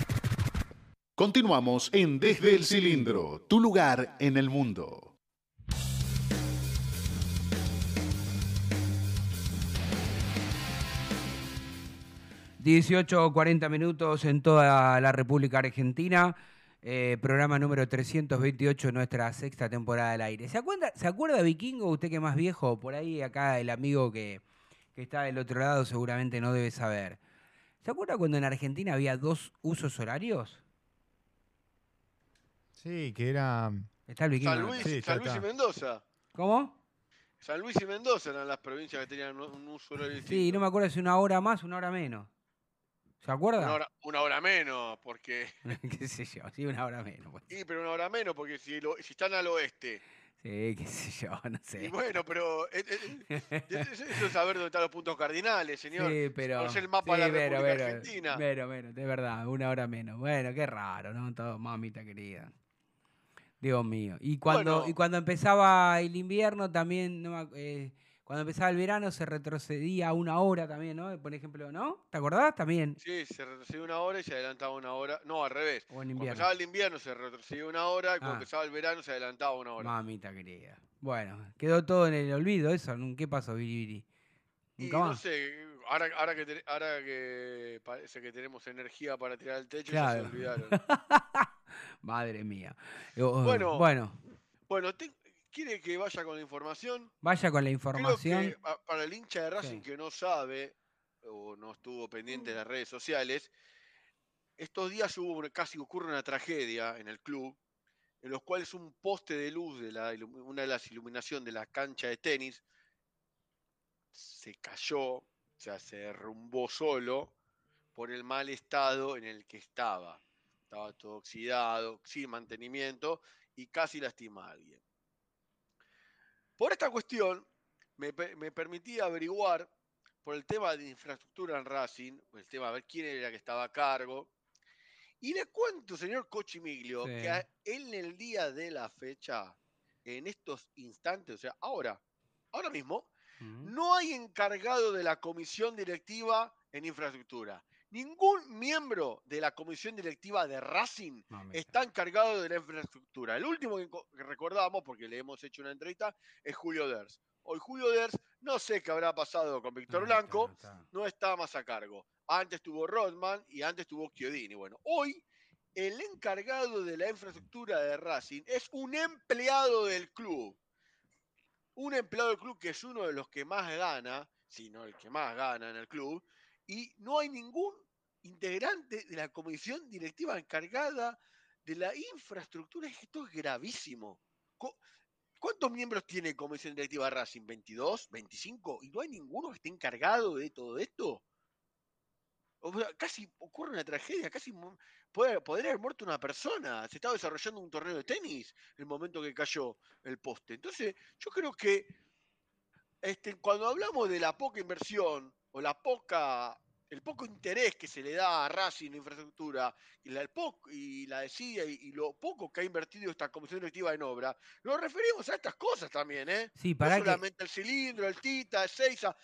Continuamos en Desde el Cilindro, tu lugar en el mundo. o 40 minutos en toda la República Argentina. eh, programa número 328 de nuestra sexta temporada del aire. ¿Se acuerda, ¿Se acuerda Vikingo, usted que más viejo? Por ahí acá el amigo que, que está del otro lado seguramente no debe saber. ¿Se acuerda cuando en Argentina había dos usos horarios? Sí, que era. Está el. San Luis, Sí, San Luis y. Mendoza. ¿Cómo? San Luis y Mendoza eran las provincias que tenían un uso horario distinto. Sí, no me acuerdo si una hora más, una hora menos. ¿Se acuerda? Una hora, una hora menos, porque. qué sé yo, sí, una hora menos. pues. Sí, pero una hora menos, porque si, lo- si están al oeste. Sí, qué sé yo, no Y sé. bueno, pero. eh, eso es saber dónde están los puntos cardinales, señor. Sí, pero. Conocer el mapa sí, de la pero, República pero, Argentina. Pero, pero, de verdad, una hora menos. Bueno, qué raro, ¿no? Todo, mamita querida. Dios mío. Y cuando, Bueno. y cuando empezaba el invierno también, no eh, cuando empezaba el verano se retrocedía una hora también, ¿no? Por ejemplo, ¿no? ¿Te acordás también? Sí, se retrocedió una hora y se adelantaba una hora. No, al revés. O en Cuando invierno. empezaba el invierno se retrocedió una hora y cuando Ah. empezaba el verano se adelantaba una hora. Mamita querida. Bueno, quedó todo en el olvido eso. ¿Qué pasó, Biribiri? Y no sé, ahora, ahora, que, ahora que parece que tenemos energía para tirar el techo, ya se Claro. olvidaron. Madre mía. Eh, oh, Bueno. bueno, Bueno, te- ¿quiere que vaya con la información? vaya con la Creo información. que para el hincha de Racing Sí. que no sabe o no estuvo pendiente de las redes sociales, estos días hubo casi ocurre una tragedia en el club, en los cuales un poste de luz de la, una de las iluminación de la cancha de tenis se cayó, o sea, se derrumbó solo por el mal estado en el que estaba. Estaba todo oxidado, sin mantenimiento y casi lastima a alguien. Por esta cuestión, me, pe- me permití averiguar por el tema de infraestructura en Racing, por el tema de ver quién era que estaba a cargo. Y le cuento, señor Cochimiglio, Sí. que a- en el día de la fecha, en estos instantes, o sea, ahora, ahora mismo, no hay encargado de la comisión directiva en infraestructura. Ningún miembro de la comisión directiva de Racing está encargado de la infraestructura. El último que, co- que recordamos, porque le hemos hecho una entrevista, es Julio Ders. Hoy Julio Ders, no sé qué habrá pasado con Víctor No, Blanco, no está. no está más a cargo. Antes tuvo Rodman y antes tuvo Chiodini. Bueno, hoy el encargado de la infraestructura de Racing es un empleado del club. Un empleado del club que es uno de los que más gana, si no el que más gana en el club, y no hay ningún integrante de la comisión directiva encargada de la infraestructura. Esto es gravísimo. ¿Cuántos miembros tiene comisión directiva Racing? ¿22? ¿25? ¿Y no hay ninguno que esté encargado de todo esto? O sea, casi ocurre una tragedia, casi podría haber muerto una persona. Se estaba desarrollando un torneo de tenis el momento que cayó el poste. Entonces, yo creo que este, cuando hablamos de la poca inversión o la poca, el poco interés que se le da a Racing en infraestructura y la, el poco, y la desidia y, y lo poco que ha invertido esta comisión directiva en obra, nos referimos a estas cosas también, ¿eh? Sí, No para que. solamente el cilindro, el tita, el seiza,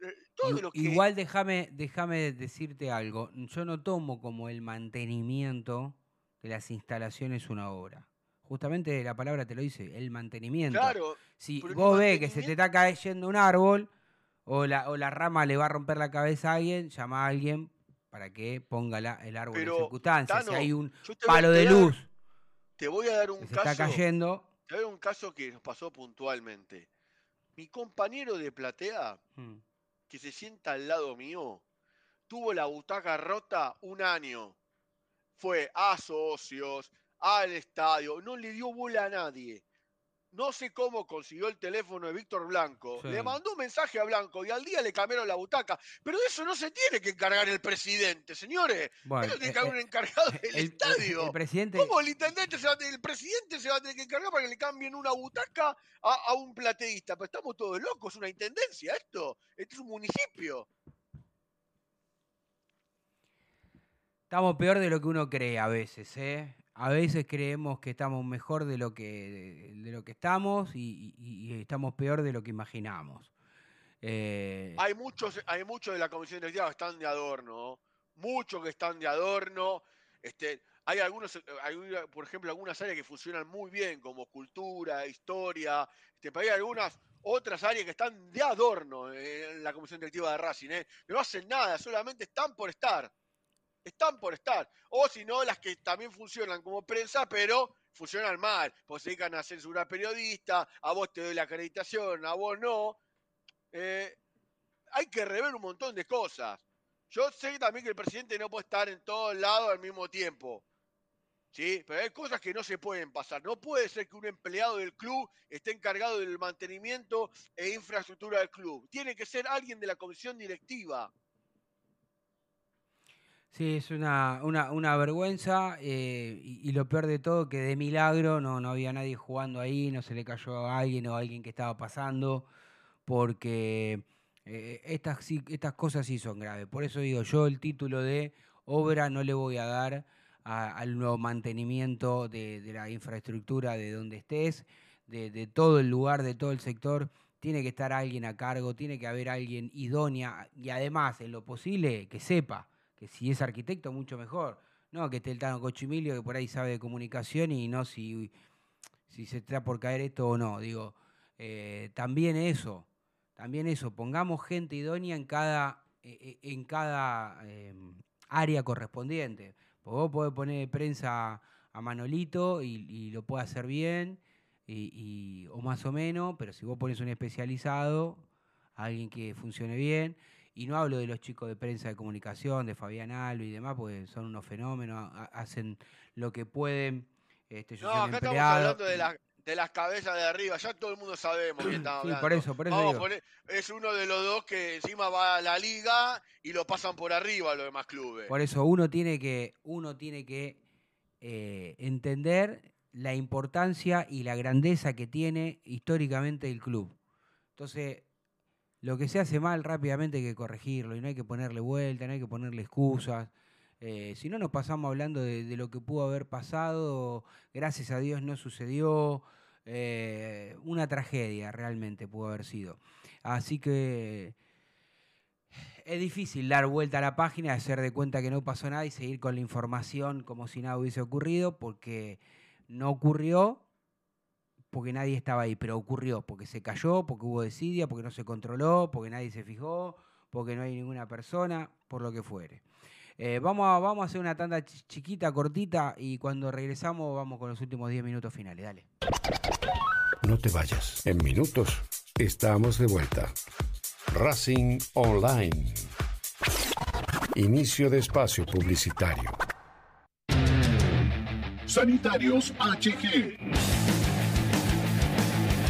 eh, todo lo que... Igual déjame, déjame decirte algo. Yo no tomo como el mantenimiento de las instalaciones una obra. Justamente la palabra te lo dice, el mantenimiento. Claro, Si vos ves que se te está cayendo un árbol o la, o la rama le va a romper la cabeza a alguien, llama a alguien para que ponga la- el árbol en circunstancias. Si hay un palo de dar- luz Te voy a dar un se caso. está cayendo. Te voy a dar un caso que nos pasó puntualmente. Mi compañero de platea, mm, que se sienta al lado mío, tuvo la butaca rota un año. Fue a socios, al estadio, no le dio bola a nadie. No sé cómo consiguió el teléfono de Víctor Blanco. Sí. Le mandó un mensaje a Blanco y al día le cambiaron la butaca. Pero de eso no se tiene que encargar el presidente, señores. Bueno, Eso tiene eh, que haber un eh, encargado del el, el- estadio. el presidente. ¿Cómo el intendente se va a tener- el presidente se va a tener que encargar para que le cambien una butaca a, a un plateísta? Pero estamos todos locos, es una intendencia esto. Esto es un municipio. Estamos peor de lo que uno cree a veces, ¿eh? A veces creemos que estamos mejor de lo que, de lo que estamos y, estamos peor de lo que imaginamos. Eh, Hay muchos, hay muchos de la comisión directiva que están de adorno, muchos que están de adorno. Este, hay algunos, eh, hay, por ejemplo, algunas áreas que funcionan muy bien, como cultura, historia, este, pero hay algunas otras áreas que están de adorno en la comisión directiva de Racing, ¿eh? no hacen nada, solamente están por estar. Están por estar. O si no, las que también funcionan como prensa, pero funcionan mal, porque se dedican a censurar periodistas, a vos te doy la acreditación, a vos no. Eh, hay que rever un montón de cosas. Yo sé también que el presidente no puede estar en todos lados al mismo tiempo. ¿Sí? Pero hay cosas que no se pueden pasar. No puede ser que un empleado del club esté encargado del mantenimiento e infraestructura del club. Tiene que ser alguien de la comisión directiva. Sí, es una, una, una vergüenza eh, y, lo peor de todo que de milagro no, no había nadie jugando ahí, no se le cayó a alguien o a alguien que estaba pasando, porque eh, estas, estas cosas sí son graves. Por eso digo, yo el título de obra no le voy a dar al nuevo mantenimiento de, de la infraestructura de donde estés, de todo el lugar, de todo el sector. Tiene que estar alguien a cargo, tiene que haber alguien idónea y además, en lo posible, que sepa que si es arquitecto, mucho mejor. No, que esté el Tano Cochimilio, que por ahí sabe de comunicación y no si, si se está por caer esto o no. Digo, eh, también eso, también eso, pongamos gente idónea en cada, eh, en cada eh, área correspondiente. Porque vos podés poner prensa a Manolito y, lo puede hacer bien, y- o más o menos, pero si vos pones un especializado, alguien que funcione bien, y no hablo de los chicos de prensa de comunicación, de Fabián Alba y demás, porque son unos fenómenos, ha- hacen lo que pueden. Este, yo No, acá estamos empleado. hablando de, las de las cabezas de arriba, ya todo el mundo sabemos que estamos Sí, hablando. por eso, por eso Vamos a digo. poner- es uno de los dos que encima va a la liga y lo pasan por arriba a los demás clubes. Por eso uno tiene que, uno tiene que eh, entender la importancia y la grandeza que tiene históricamente el club. Entonces, lo que se hace mal rápidamente hay que corregirlo y no hay que ponerle vuelta, no hay que ponerle excusas. Eh, si no, nos pasamos hablando de, lo que pudo haber pasado, gracias a Dios no sucedió. eh, una tragedia realmente pudo haber sido. Así que es difícil dar vuelta a la página, hacer de cuenta que no pasó nada y seguir con la información como si nada hubiese ocurrido, porque no ocurrió, porque nadie estaba ahí, pero ocurrió, porque se cayó, porque hubo desidia, porque no se controló, porque nadie se fijó, porque no hay ninguna persona, por lo que fuere. Eh, vamos, a, vamos a hacer una tanda chi- chiquita, cortita, y cuando regresamos vamos con los últimos 10 minutos finales. Dale. No te vayas. En minutos estamos de vuelta. Racing Online. Inicio de espacio publicitario. Sanitarios HG.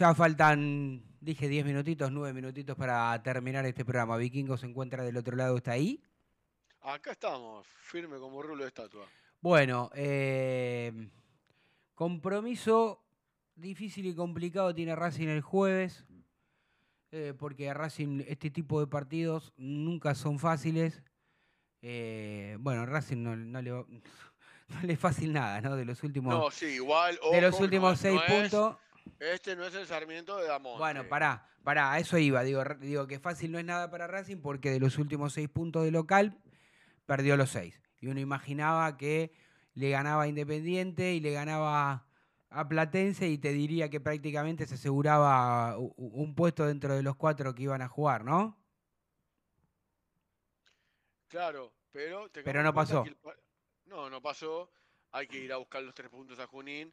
Ya faltan, dije 10 minutitos, 9 minutitos para terminar este programa. Vikingo se encuentra del otro lado, ¿está ahí? Acá estamos, firme como rulo de estatua. Bueno, eh, compromiso difícil y complicado tiene Racing el jueves, eh, porque a Racing este tipo de partidos nunca son fáciles. Eh, bueno, Racing no, no le, va- no le es fácil nada, ¿no? De los últimos, No, sí, igual. de los ojo, últimos seis es- puntos. Este no es el Sarmiento de Damonte. Bueno, pará, pará, a eso iba. Digo, digo que fácil no es nada para Racing porque de los últimos seis puntos de local perdió los seis. Y uno imaginaba que le ganaba a Independiente y le ganaba a Platense y te diría que prácticamente se aseguraba un puesto dentro de los cuatro que iban a jugar, ¿no? Claro, pero. Pero no pasó. el No, no pasó. Hay que ir a buscar los tres puntos a Junín.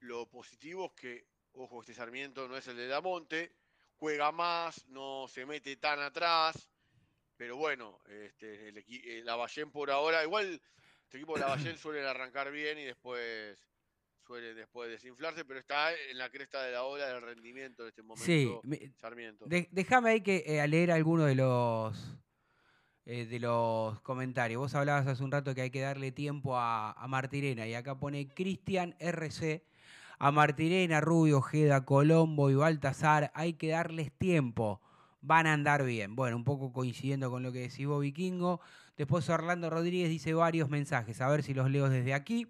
Lo positivo es que, ojo, este Sarmiento no es el de Damonte. Juega más, no se mete tan atrás. Pero bueno, este, el Lavallén por ahora, igual este equipo de Lavallén suelen arrancar bien y después suele después desinflarse, pero está en la cresta de la ola del rendimiento de este momento Sí, Sarmiento. De- déjame ahí que eh, a leer alguno de los eh, de los comentarios. Vos hablabas hace un rato que hay que darle tiempo a, a Martirena y acá pone Cristian RC. A Martirena, Rubio, Ojeda, Colombo y Baltasar hay que darles tiempo. Van a andar bien. Bueno, un poco coincidiendo con lo que decís vos, Vikingo. Después Orlando Rodríguez dice varios mensajes. A ver si los leo desde aquí.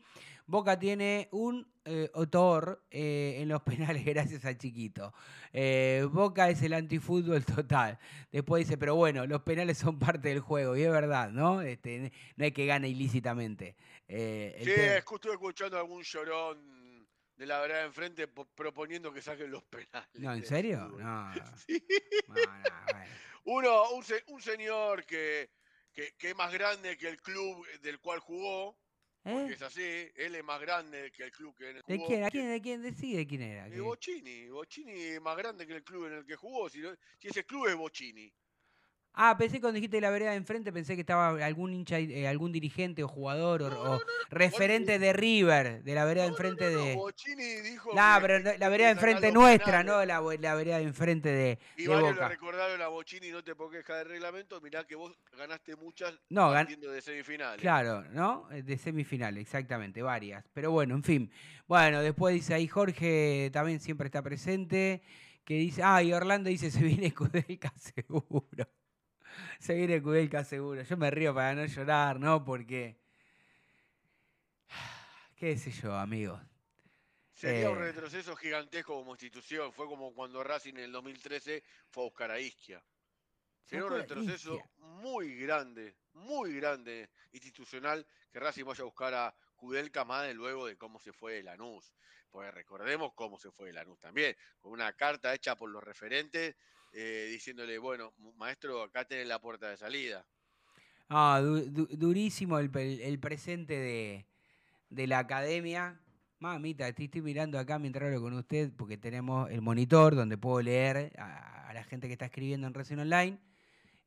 Boca tiene un eh, autor eh, en los penales gracias al chiquito. Eh, Boca es el antifútbol total. Después dice, pero bueno, los penales son parte del juego. Y es verdad, ¿no? Este, no hay que gane ilícitamente. Eh, Sí, tema- estuve escuchando algún llorón de la verdad enfrente po- proponiendo que saquen los penales. No, ¿en serio? No. Sí. No, no, bueno. Uno, un, se- un señor que, que, que es más grande que el club del cual jugó, porque ¿Eh? es así, él es más grande que el club que en el ¿De jugó. quién? ¿A quién, ¿De quién decide quién era? Y ¿Qué? Bocini, Bocini es más grande que el club en el que jugó, si, si ese club es Bocini. Ah, pensé cuando dijiste la vereda de enfrente, pensé que estaba algún hincha, eh, algún dirigente o jugador o, o referente de River, de la vereda de enfrente de... Bocini dijo No, que- pero la vereda de enfrente nuestra, penales. no la, la vereda de enfrente de, Y de varios le Boca. recordaron a Bocini, no te puedo quejar del reglamento, mirá que vos ganaste muchas No, gan- de semifinales. Claro, ¿no? Eh, De semifinal, exactamente, varias. Pero bueno, en fin. Bueno, después dice ahí Jorge también siempre está presente. Que dice, ah, y Orlando dice, se viene Kudelka seguro. Se viene Kudelka seguro. Yo me río para no llorar, ¿no? Porque. ¿Qué sé yo, amigos? Sería un Eh. retroceso gigantesco como institución. Fue como cuando Racing en el 2013 fue a buscar a Isquia. Sería un retroceso Isquia. muy grande, muy grande institucional que Racing vaya a buscar a Kudelka más de luego de cómo se fue de Lanús. Porque recordemos cómo se fue de Lanús también, con una carta hecha por los referentes eh, diciéndole, bueno, maestro, acá tenés la puerta de salida. Ah, du- du- durísimo el, el presente de, de la academia. Mamita, estoy, estoy mirando acá mientras hablo con usted porque tenemos el monitor donde puedo leer a, la gente que está escribiendo en Recién Online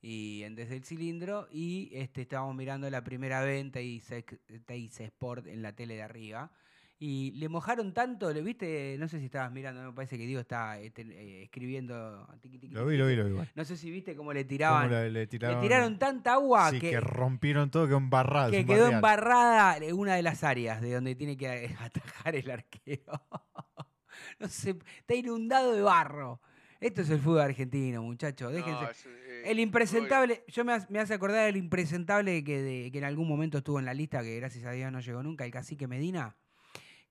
y en Desde el Cilindro y este, estábamos mirando la primera venta y Sport en la tele de arriba. Y le mojaron tanto, ¿le viste? No sé si estabas mirando, me parece que Diego está este, eh, escribiendo. tiqui, tiqui, Lo vi, lo vi, lo vi. igual. No sé si viste cómo le Cómo tiraban. le, le tiraron, Le tiraron tanta agua sí, que, que, rompieron todo, quedó embarrado. que quedó embarrada en una de las áreas de donde tiene que atajar el arquero. no sé, está inundado de barro. Esto es el fútbol argentino, muchachos. Déjense. No, es, eh, el impresentable, yo me, me hace acordar el impresentable que, de- que en algún momento estuvo en la lista, que gracias a Dios no llegó nunca, el cacique Medina,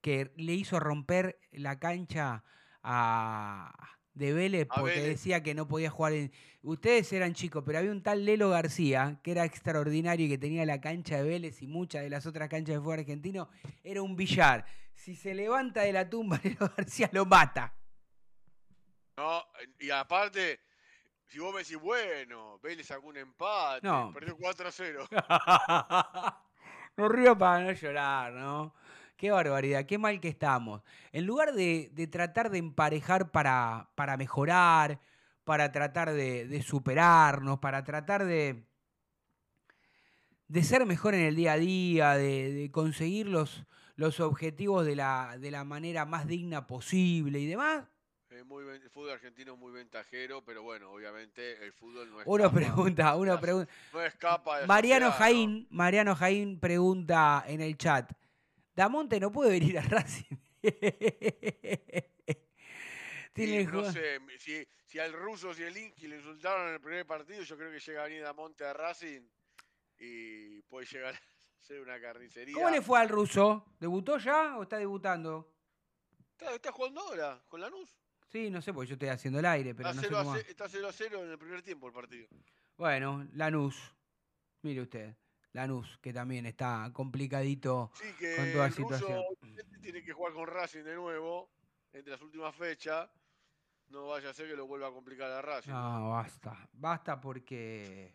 que le hizo romper la cancha a de Vélez porque Vélez. decía que no podía jugar en... Ustedes eran chicos, pero había un tal Lelo García que era extraordinario y que tenía la cancha de Vélez y muchas de las otras canchas de fútbol argentino. Era un billar. Si se levanta de la tumba Lelo García lo mata. No, y aparte, si vos me decís, bueno, Vélez sacó un empate, No. perdió 4 a 0. no río para no llorar, ¿no? Qué barbaridad, qué mal que estamos. En lugar de, de tratar de emparejar para, para mejorar, para tratar de, de superarnos, para tratar de, de ser mejor en el día a día, de, de conseguir los, los objetivos de la, de la manera más digna posible y demás, muy el fútbol argentino es muy ventajero, pero bueno, obviamente el fútbol no escapa. pregunta, uno la- pregunta. No escapa Mariano. Jaín, Mariano Jaín pregunta en el chat, ¿Damonte no puede venir a Racing? No sé, si, si al ruso y el Inqui le insultaron en el primer partido, yo creo que llega a venir a Monte a Racing y puede llegar a ser una carnicería. ¿Cómo le fue al ruso? ¿Debutó ya o está debutando? Está, está jugando ahora con Lanús. Sí, no sé, porque yo estoy haciendo el aire, pero Está no sé 0 a cómo. va. 0 está 0 a 0 en el primer tiempo el partido. Bueno, Lanús. Mire usted, Lanús, que también está complicadito Sí, que con toda ruso situación. tiene que jugar con Racing de nuevo entre las últimas fechas. No vaya a ser que lo vuelva a complicar a Racing. No, basta. Basta porque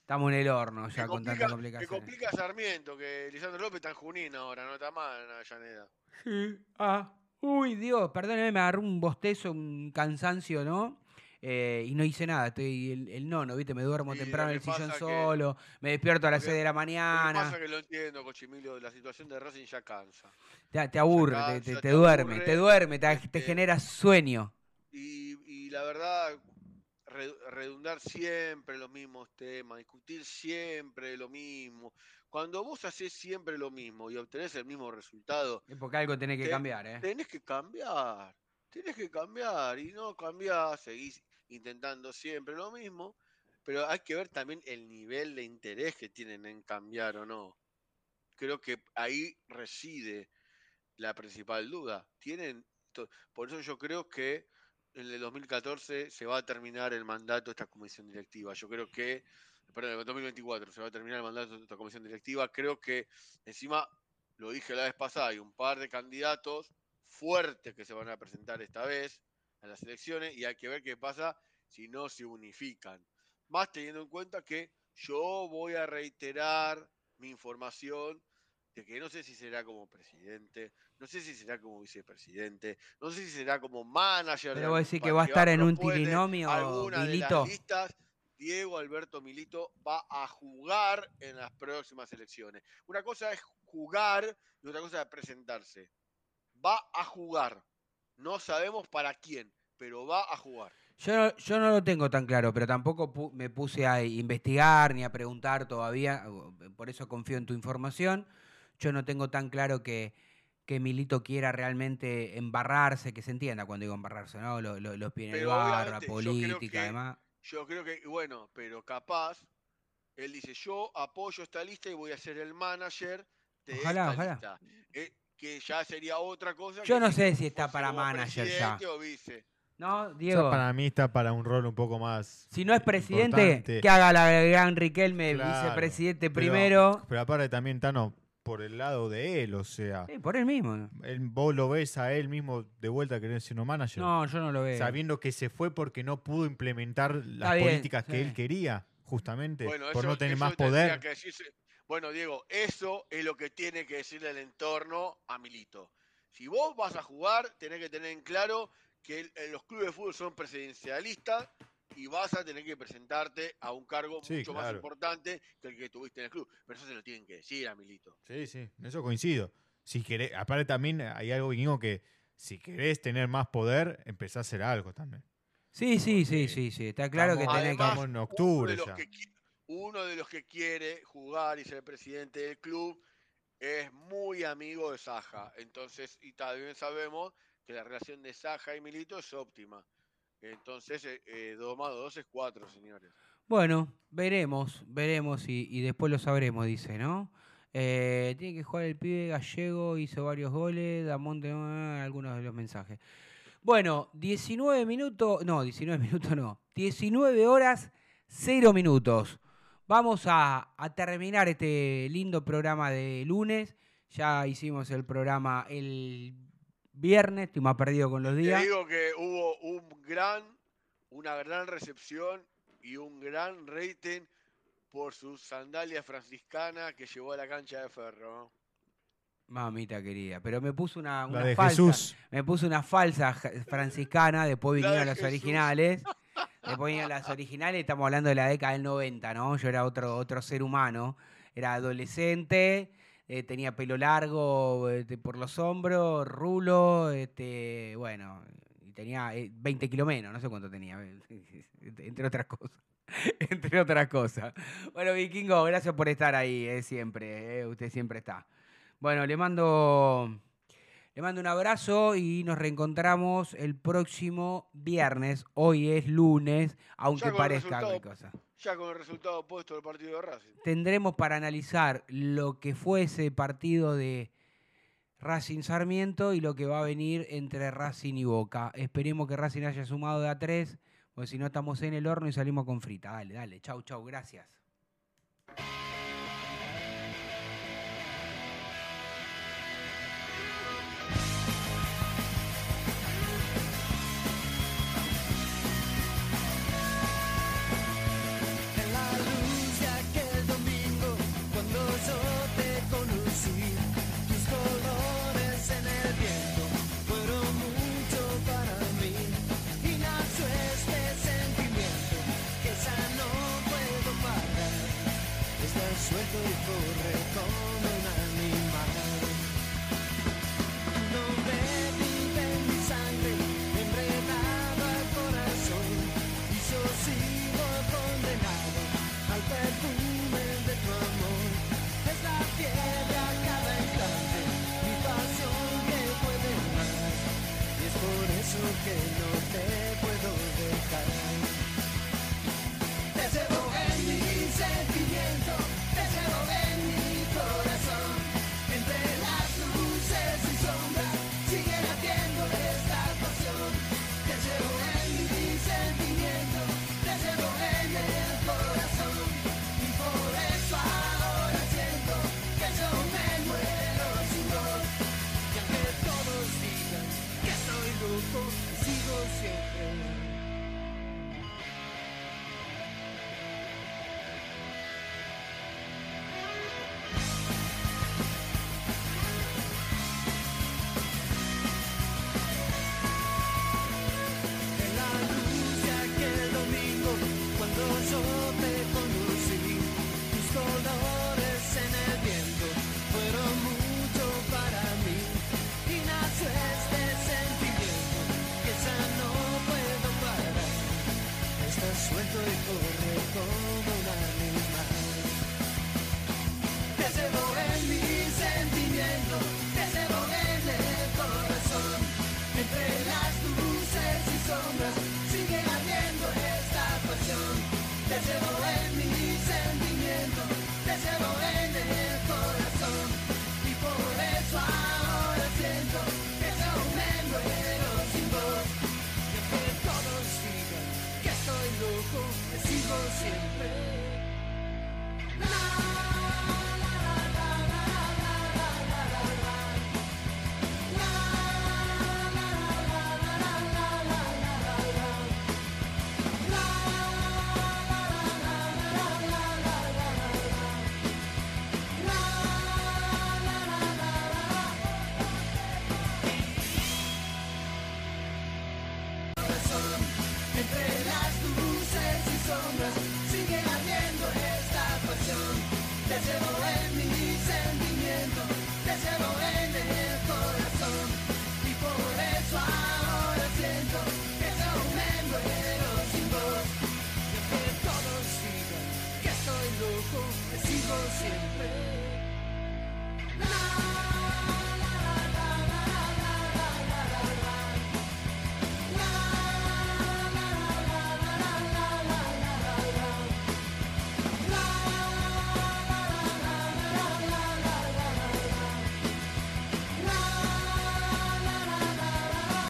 estamos en el horno ya que con tanta que complicación. complica a Sarmiento, que Lisandro López está en Junín ahora, no está mal en Avellaneda. Sí. Ah. Uy, Dios, perdóneme, me agarró un bostezo, un cansancio, ¿no? Eh, y no hice nada, estoy el, el nono, ¿viste? Me duermo Sí, temprano en el sillón que- solo, me despierto a las lo que- 6 de la Lo que mañana. pasa que lo entiendo, Cochimilio, la situación de Racing ya cansa. Te, te aburre, Ya te, cansa, te- te te duerme, aburre, te duerme, te, te este, genera sueño. Y, y la verdad, re- redundar siempre los mismos temas, discutir siempre lo mismo. Cuando vos haces siempre lo mismo y obtenés el mismo resultado, Es porque algo tenés que cambiar, ¿eh? tenés que cambiar. Tenés que cambiar y no cambiás, seguís intentando siempre lo mismo, pero hay que ver también el nivel de interés que tienen en cambiar o no. Creo que ahí reside la principal duda. Tienen, por eso yo creo que en el 2014 se va a terminar el mandato de esta comisión directiva. Yo creo que, perdón, en el 2024 se va a terminar el mandato de esta comisión directiva. Creo que encima, lo dije la vez pasada, hay un par de candidatos fuertes que se van a presentar esta vez a las elecciones y hay que ver qué pasa si no se unifican. Más teniendo en cuenta que yo voy a reiterar mi información de que no sé si será como presidente, no sé si será como vicepresidente, no sé si será como manager. de Pero vos algún decís que va a estar en un trinomio, alguna de Milito. las listas. Diego Alberto Milito va a jugar en las próximas elecciones. Una cosa es jugar y otra cosa es presentarse. Va a jugar. No sabemos para quién, pero va a jugar. Yo, no- yo no lo tengo tan claro, pero tampoco pu- me puse a investigar ni a preguntar todavía, por eso confío en tu información. Yo no tengo tan claro que, que Milito quiera realmente embarrarse, que se entienda cuando digo embarrarse, ¿no? Lo- lo- Los pies en el Pero bar, la obviamente, yo creo política, que- además. Yo creo que, bueno, pero capaz, él dice, yo apoyo esta lista y voy a ser el manager de Ojalá, esta ojalá. lista. Eh, que ya sería otra cosa. Yo que no sé si está para manager ya. presidente o vice. ¿No, Diego? para mí está para un rol un poco más. Si no es presidente, importante. que haga la gran Riquelme, Claro, vicepresidente pero- primero. Pero aparte también Tano por el lado de él, o sea, Sí, por él mismo. ¿no? él- vos lo ves a él mismo de vuelta querer ser un manager. No, yo no lo veo. sabiendo que se fue porque no pudo implementar las bien, políticas que sí. él quería, justamente, Bueno, por eso- no tener eso más poder. que decirse- Bueno, Diego, eso es lo que tiene que decirle el entorno a Milito. Si vos vas a jugar, tenés que tener en claro que el- eh, los clubes de fútbol son presidencialistas y vas a tener que presentarte a un cargo Sí, mucho más importante que el que tuviste en el club. Pero eso se lo tienen que decir a Milito. Sí, sí, en eso coincido. Si querés, aparte también hay algo, Guiño, que si querés tener más poder, empezá a hacer algo también. Sí, sí, sí, sí, sí. Está claro que tenés que. estamos en octubre uno de, los ya. que, qui- uno de los que quiere jugar y ser presidente del club es muy amigo de Saja. Entonces, y también sabemos que la relación de Saja y Milito es óptima. Entonces, eh, eh, 2 más 2 es 4, señores. Bueno, veremos, veremos y, y después lo sabremos, dice, ¿no? Eh, tiene que jugar el pibe gallego, hizo varios goles, Damonte, ah, algunos de los mensajes. Bueno, 19 minutos, no, 19 minutos no, 19 horas, 0 minutos. Vamos a, a terminar este lindo programa de lunes. Ya hicimos el programa el viernes, estoy más perdido con los Te días. digo que hubo un gran, una gran recepción y un gran rating por sus sandalias franciscanas que llevó a la cancha de Ferro. Mamita querida, pero me puso una, falsa, Jesús. me puso una falsa franciscana, después vinieron de las Jesús. originales. Vinieron las originales, estamos hablando de la década del 90, ¿no? Yo era otro, otro ser humano, era adolescente, eh, tenía pelo largo este, por los hombros, rulo, este, bueno, y tenía eh, 20 kilos menos, no sé cuánto tenía, entre otras cosas. Entre otras cosas. Bueno, Vikingo, gracias por estar ahí, eh, siempre. eh, usted siempre está. Bueno, le mando, le mando un abrazo y nos reencontramos el próximo viernes. Hoy es lunes, aunque parezca cosa. Ya con el resultado opuesto del partido de Racing. Tendremos para analizar lo que fue ese partido de Racing Sarmiento y lo que va a venir entre Racing y Boca. Esperemos que Racing haya sumado de a tres, porque si no estamos en el horno y salimos con frita. Dale, dale. Chau, chau. Gracias. Suelto y corre como un animal. Vive en mi sangre, enredado al corazón. Y yo sigo condenado al perfume de tu amor. Es la fiebre a cada instante, mi pasión que puede más. Y es por eso que no te puedo dejar. Te llevo en mi sentimiento, te llevo